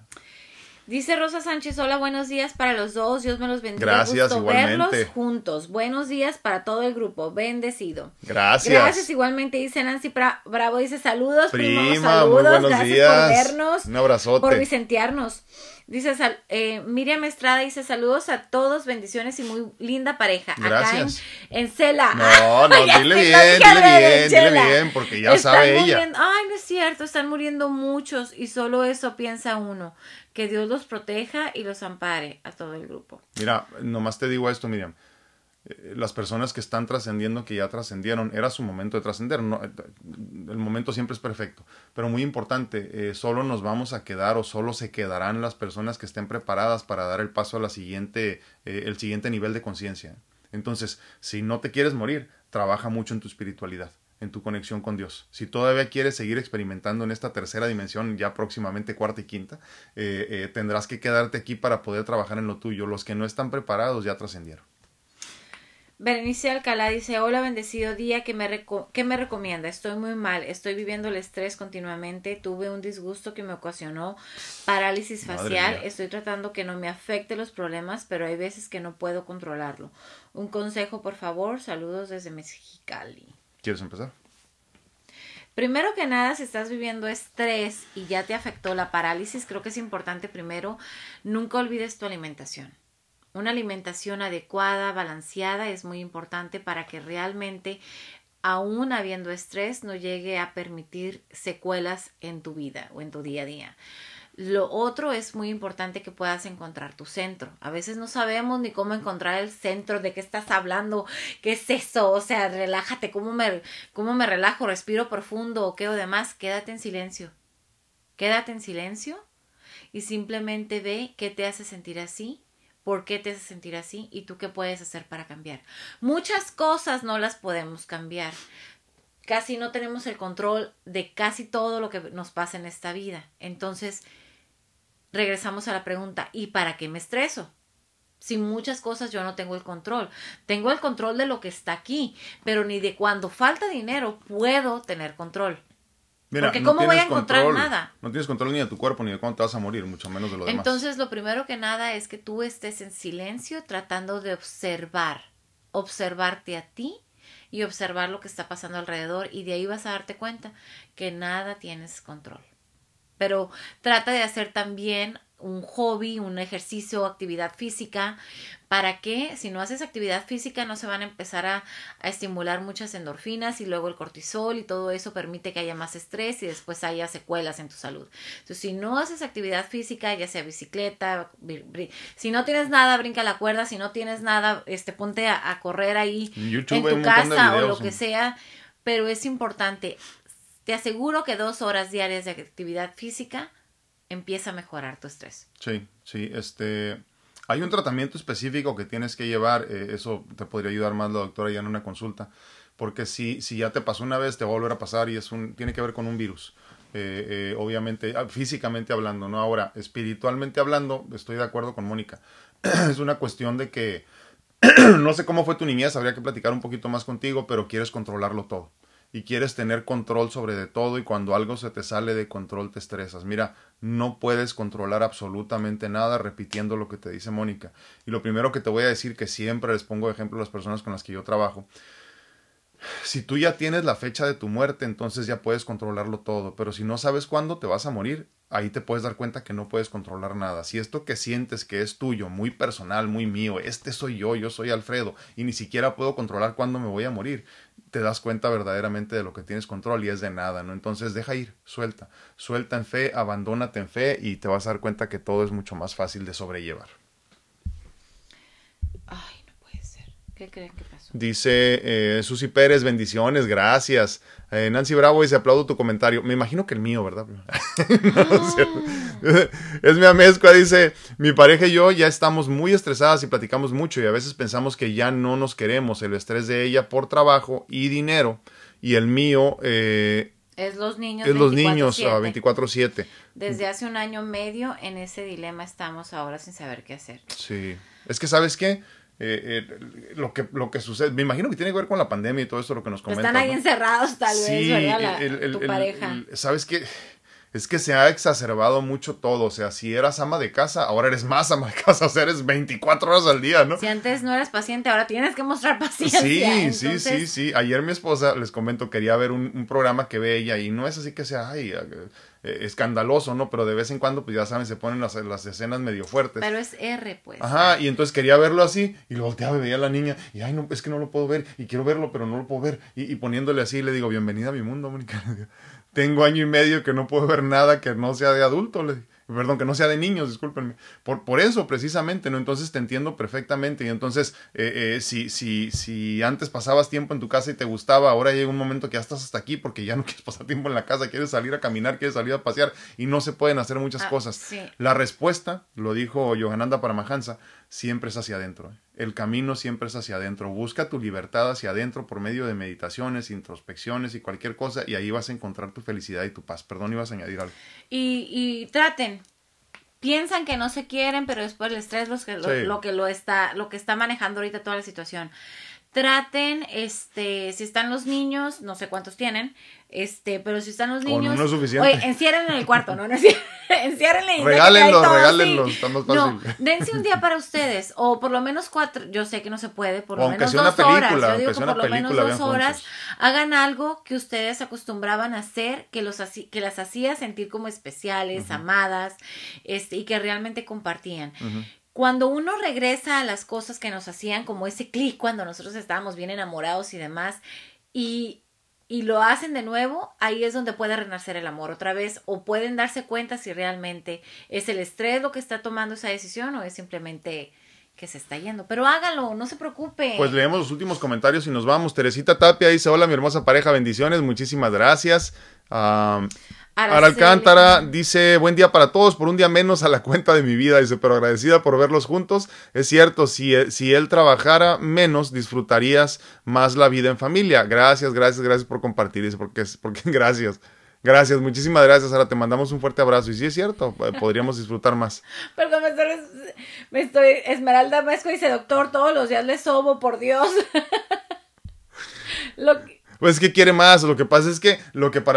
Dice Rosa Sánchez, hola, buenos días para los dos, Dios me los bendiga. Gracias, Gusto igualmente. verlos juntos. Buenos días para todo el grupo, bendecido. Gracias. Gracias, igualmente dice Nancy Bravo, dice saludos, prima, saludos, gracias por vernos. Un abrazote. Por vicentearnos. Dice eh, Miriam Estrada dice saludos a todos, bendiciones y muy linda pareja. Gracias. Acá en, Cela. No, no, dile bien, dile bien, dile bien, porque ya sabe ella. Ay, no es cierto, están muriendo muchos y solo eso piensa uno. Que Dios los proteja y los ampare a todo el grupo. Mira, nomás te digo esto, Miriam. Eh, las personas que están trascendiendo, que ya trascendieron, era su momento de trascender. No, eh, el momento siempre es perfecto. Pero muy importante, eh, solo nos vamos a quedar o solo se quedarán las personas que estén preparadas para dar el paso a la siguiente, el siguiente nivel de conciencia. Entonces, si no te quieres morir, trabaja mucho en tu espiritualidad en tu conexión con Dios. Si todavía quieres seguir experimentando en esta tercera dimensión, ya próximamente cuarta y quinta, eh, eh, tendrás que quedarte aquí para poder trabajar en lo tuyo. Los que no están preparados ya trascendieron. Berenice Alcalá dice, hola bendecido día, ¿qué me, ¿qué me recomienda? Estoy muy mal, estoy viviendo el estrés continuamente, tuve un disgusto que me ocasionó parálisis facial, estoy tratando que no me afecte los problemas, pero hay veces que no puedo controlarlo. Un consejo, por favor, saludos desde Mexicali. ¿Quieres empezar? Primero que nada, si estás viviendo estrés y ya te afectó la parálisis, creo que es importante primero, nunca olvides tu alimentación. Una alimentación adecuada, balanceada, es muy importante para que realmente, aún habiendo estrés, no llegue a permitir secuelas en tu vida o en tu día a día. Lo otro es muy importante que puedas encontrar tu centro. A veces no sabemos ni cómo encontrar el centro, de qué estás hablando, qué es eso, o sea, relájate, cómo me, cómo me relajo, respiro profundo o qué o demás. Quédate en silencio. Quédate en silencio y simplemente ve qué te hace sentir así por qué te hace sentir así y tú qué puedes hacer para cambiar. Muchas cosas no las podemos cambiar. Casi no tenemos el control de casi todo lo que nos pasa en esta vida. Entonces, regresamos a la pregunta, ¿y para qué me estreso? Si muchas cosas yo no tengo el control. Tengo el control de lo que está aquí, pero ni de cuando falta dinero puedo tener control. Porque ¿cómo voy a encontrar nada? No tienes control ni de tu cuerpo ni de cuándo te vas a morir, mucho menos de lo demás. Entonces, lo primero que nada es que tú estés en silencio tratando de observar, observarte a ti y observar lo que está pasando alrededor y de ahí vas a darte cuenta que nada tienes control. Pero trata de hacer también un hobby, un ejercicio, actividad física, para que si no haces actividad física no se van a empezar a, estimular muchas endorfinas y luego el cortisol y todo eso permite que haya más estrés y después haya secuelas en tu salud. Entonces, si no haces actividad física, ya sea bicicleta, si no tienes nada, brinca la cuerda, si no tienes nada, este, ponte a, correr ahí en tu casa o lo que sea, pero es importante. Te aseguro que dos horas diarias de actividad física empieza a mejorar tu estrés. Sí, sí, este... Hay un tratamiento específico que tienes que llevar, eh, eso te podría ayudar más la doctora ya en una consulta, porque si, si ya te pasó una vez, te va a volver a pasar y es un, tiene que ver con un virus. Eh, eh, obviamente, ah, físicamente hablando, ¿no? Ahora, espiritualmente hablando, estoy de acuerdo con Mónica. es una cuestión de que, no sé cómo fue tu niñez, habría que platicar un poquito más contigo, pero quieres controlarlo todo y quieres tener control sobre de todo y cuando algo se te sale de control te estresas. Mira, no puedes controlar absolutamente nada repitiendo lo que te dice Mónica. Y lo primero que te voy a decir, que siempre les pongo de ejemplo a las personas con las que yo trabajo, si tú ya tienes la fecha de tu muerte, entonces ya puedes controlarlo todo, pero si no sabes cuándo te vas a morir, ahí te puedes dar cuenta que no puedes controlar nada. Si esto que sientes que es tuyo, muy personal, muy mío, este soy yo, yo soy Alfredo, y ni siquiera puedo controlar cuándo me voy a morir, te das cuenta verdaderamente de lo que tienes control y es de nada, ¿no? Entonces deja ir, suelta, suelta en fe, abandónate en fe y te vas a dar cuenta que todo es mucho más fácil de sobrellevar. Ay, no puede ser. ¿Qué creen que pasó? Dice eh, Susi Pérez, bendiciones, gracias. Eh, Nancy Bravo dice, aplaudo tu comentario. Me imagino que el mío, ¿verdad? es mi amezcua, dice, mi pareja y yo ya estamos muy estresadas y platicamos mucho y a veces pensamos que ya no nos queremos. El estrés de ella por trabajo y dinero y el mío... Eh, es los niños. Es los niños a 24/7. Desde hace un año medio en ese dilema estamos ahora sin saber qué hacer. Sí. Es que, ¿sabes qué? Eh, eh, lo que lo que sucede, me imagino que tiene que ver con la pandemia y todo esto lo que nos comentan. Están ahí encerrados tal vez, ¿verdad? tu pareja. ¿Sabes qué? Es que se ha exacerbado mucho todo, o sea, si eras ama de casa, ahora eres más ama de casa, o sea, eres 24 horas al día, ¿no? Si antes no eras paciente, ahora tienes que mostrar paciencia. Sí, sí, sí, sí. Ayer mi esposa, les comento, quería ver un, un programa que ve ella y no es así que sea, ay, eh, escandaloso, ¿no? Pero de vez en cuando, pues ya saben, se ponen las, las, escenas medio fuertes. Pero es R, pues. Ajá, y entonces quería verlo así, y lo volteaba y veía a la niña, y ay, no, es que no lo puedo ver, y quiero verlo, pero no lo puedo ver. Y, y poniéndole así, le digo, bienvenida a mi mundo, Mónica. Tengo año y medio que no puedo ver nada que no sea de adulto, le perdón, que no sea de niños, discúlpenme. Por, por eso, precisamente, ¿no? Entonces te entiendo perfectamente. Y entonces, eh, eh, si, si, si antes pasabas tiempo en tu casa y te gustaba, ahora llega un momento que ya estás hasta aquí porque ya no quieres pasar tiempo en la casa, quieres salir a caminar, quieres salir a pasear y no se pueden hacer muchas ah, cosas. La respuesta, lo dijo Yohananda Paramahansa, siempre es hacia adentro. ¿eh? El camino siempre es hacia adentro. Busca tu libertad hacia adentro por medio de meditaciones, introspecciones y cualquier cosa y ahí vas a encontrar tu felicidad y tu paz. Perdón, ibas a añadir algo. Y, y traten, piensan que no se quieren, pero después el estrés los que, lo, lo que lo está, lo que está manejando ahorita toda la situación. Traten, este, si están los niños, no sé cuántos tienen, este, pero si están los Con niños, uno es suficiente. oye, enciérrenlo en el cuarto, no, no enciérrenlo, enciérrenlo y Regálenlo, déjenlo ahí todo, regálenlo, sí. está más No, fácil. dense un día para ustedes, o por lo menos cuatro, yo sé que no se puede, por lo menos dos horas, película, yo aunque digo que por lo menos dos horas, hagan algo que ustedes acostumbraban a hacer, que los que las hacía sentir como especiales, amadas, este, y que realmente compartían. Ujú. Cuando uno regresa a las cosas que nos hacían como ese clic cuando nosotros estábamos bien enamorados y demás, y, y lo hacen de nuevo, ahí es donde puede renacer el amor otra vez, o pueden darse cuenta si realmente es el estrés lo que está tomando esa decisión o es simplemente que se está yendo. Pero hágalo, no se preocupe. Pues leemos los últimos comentarios y nos vamos. Teresita Tapia dice, hola mi hermosa pareja, bendiciones, muchísimas gracias. Ah, Araceli. Alcántara dice, buen día para todos, por un día menos a la cuenta de mi vida, dice, pero agradecida por verlos juntos. Es cierto, si, e- si él trabajara menos, disfrutarías más la vida en familia. Gracias, gracias, gracias por compartir, dice, porque, es- porque gracias. Gracias, muchísimas gracias. Ahora te mandamos un fuerte abrazo. Y sí es cierto, eh, podríamos disfrutar más. Perdón, me estoy, me estoy- Esmeralda Mesco dice, doctor, todos los días le sobo, por Dios. Lo que- Pues es que quiere más. Lo que pasa es que lo que para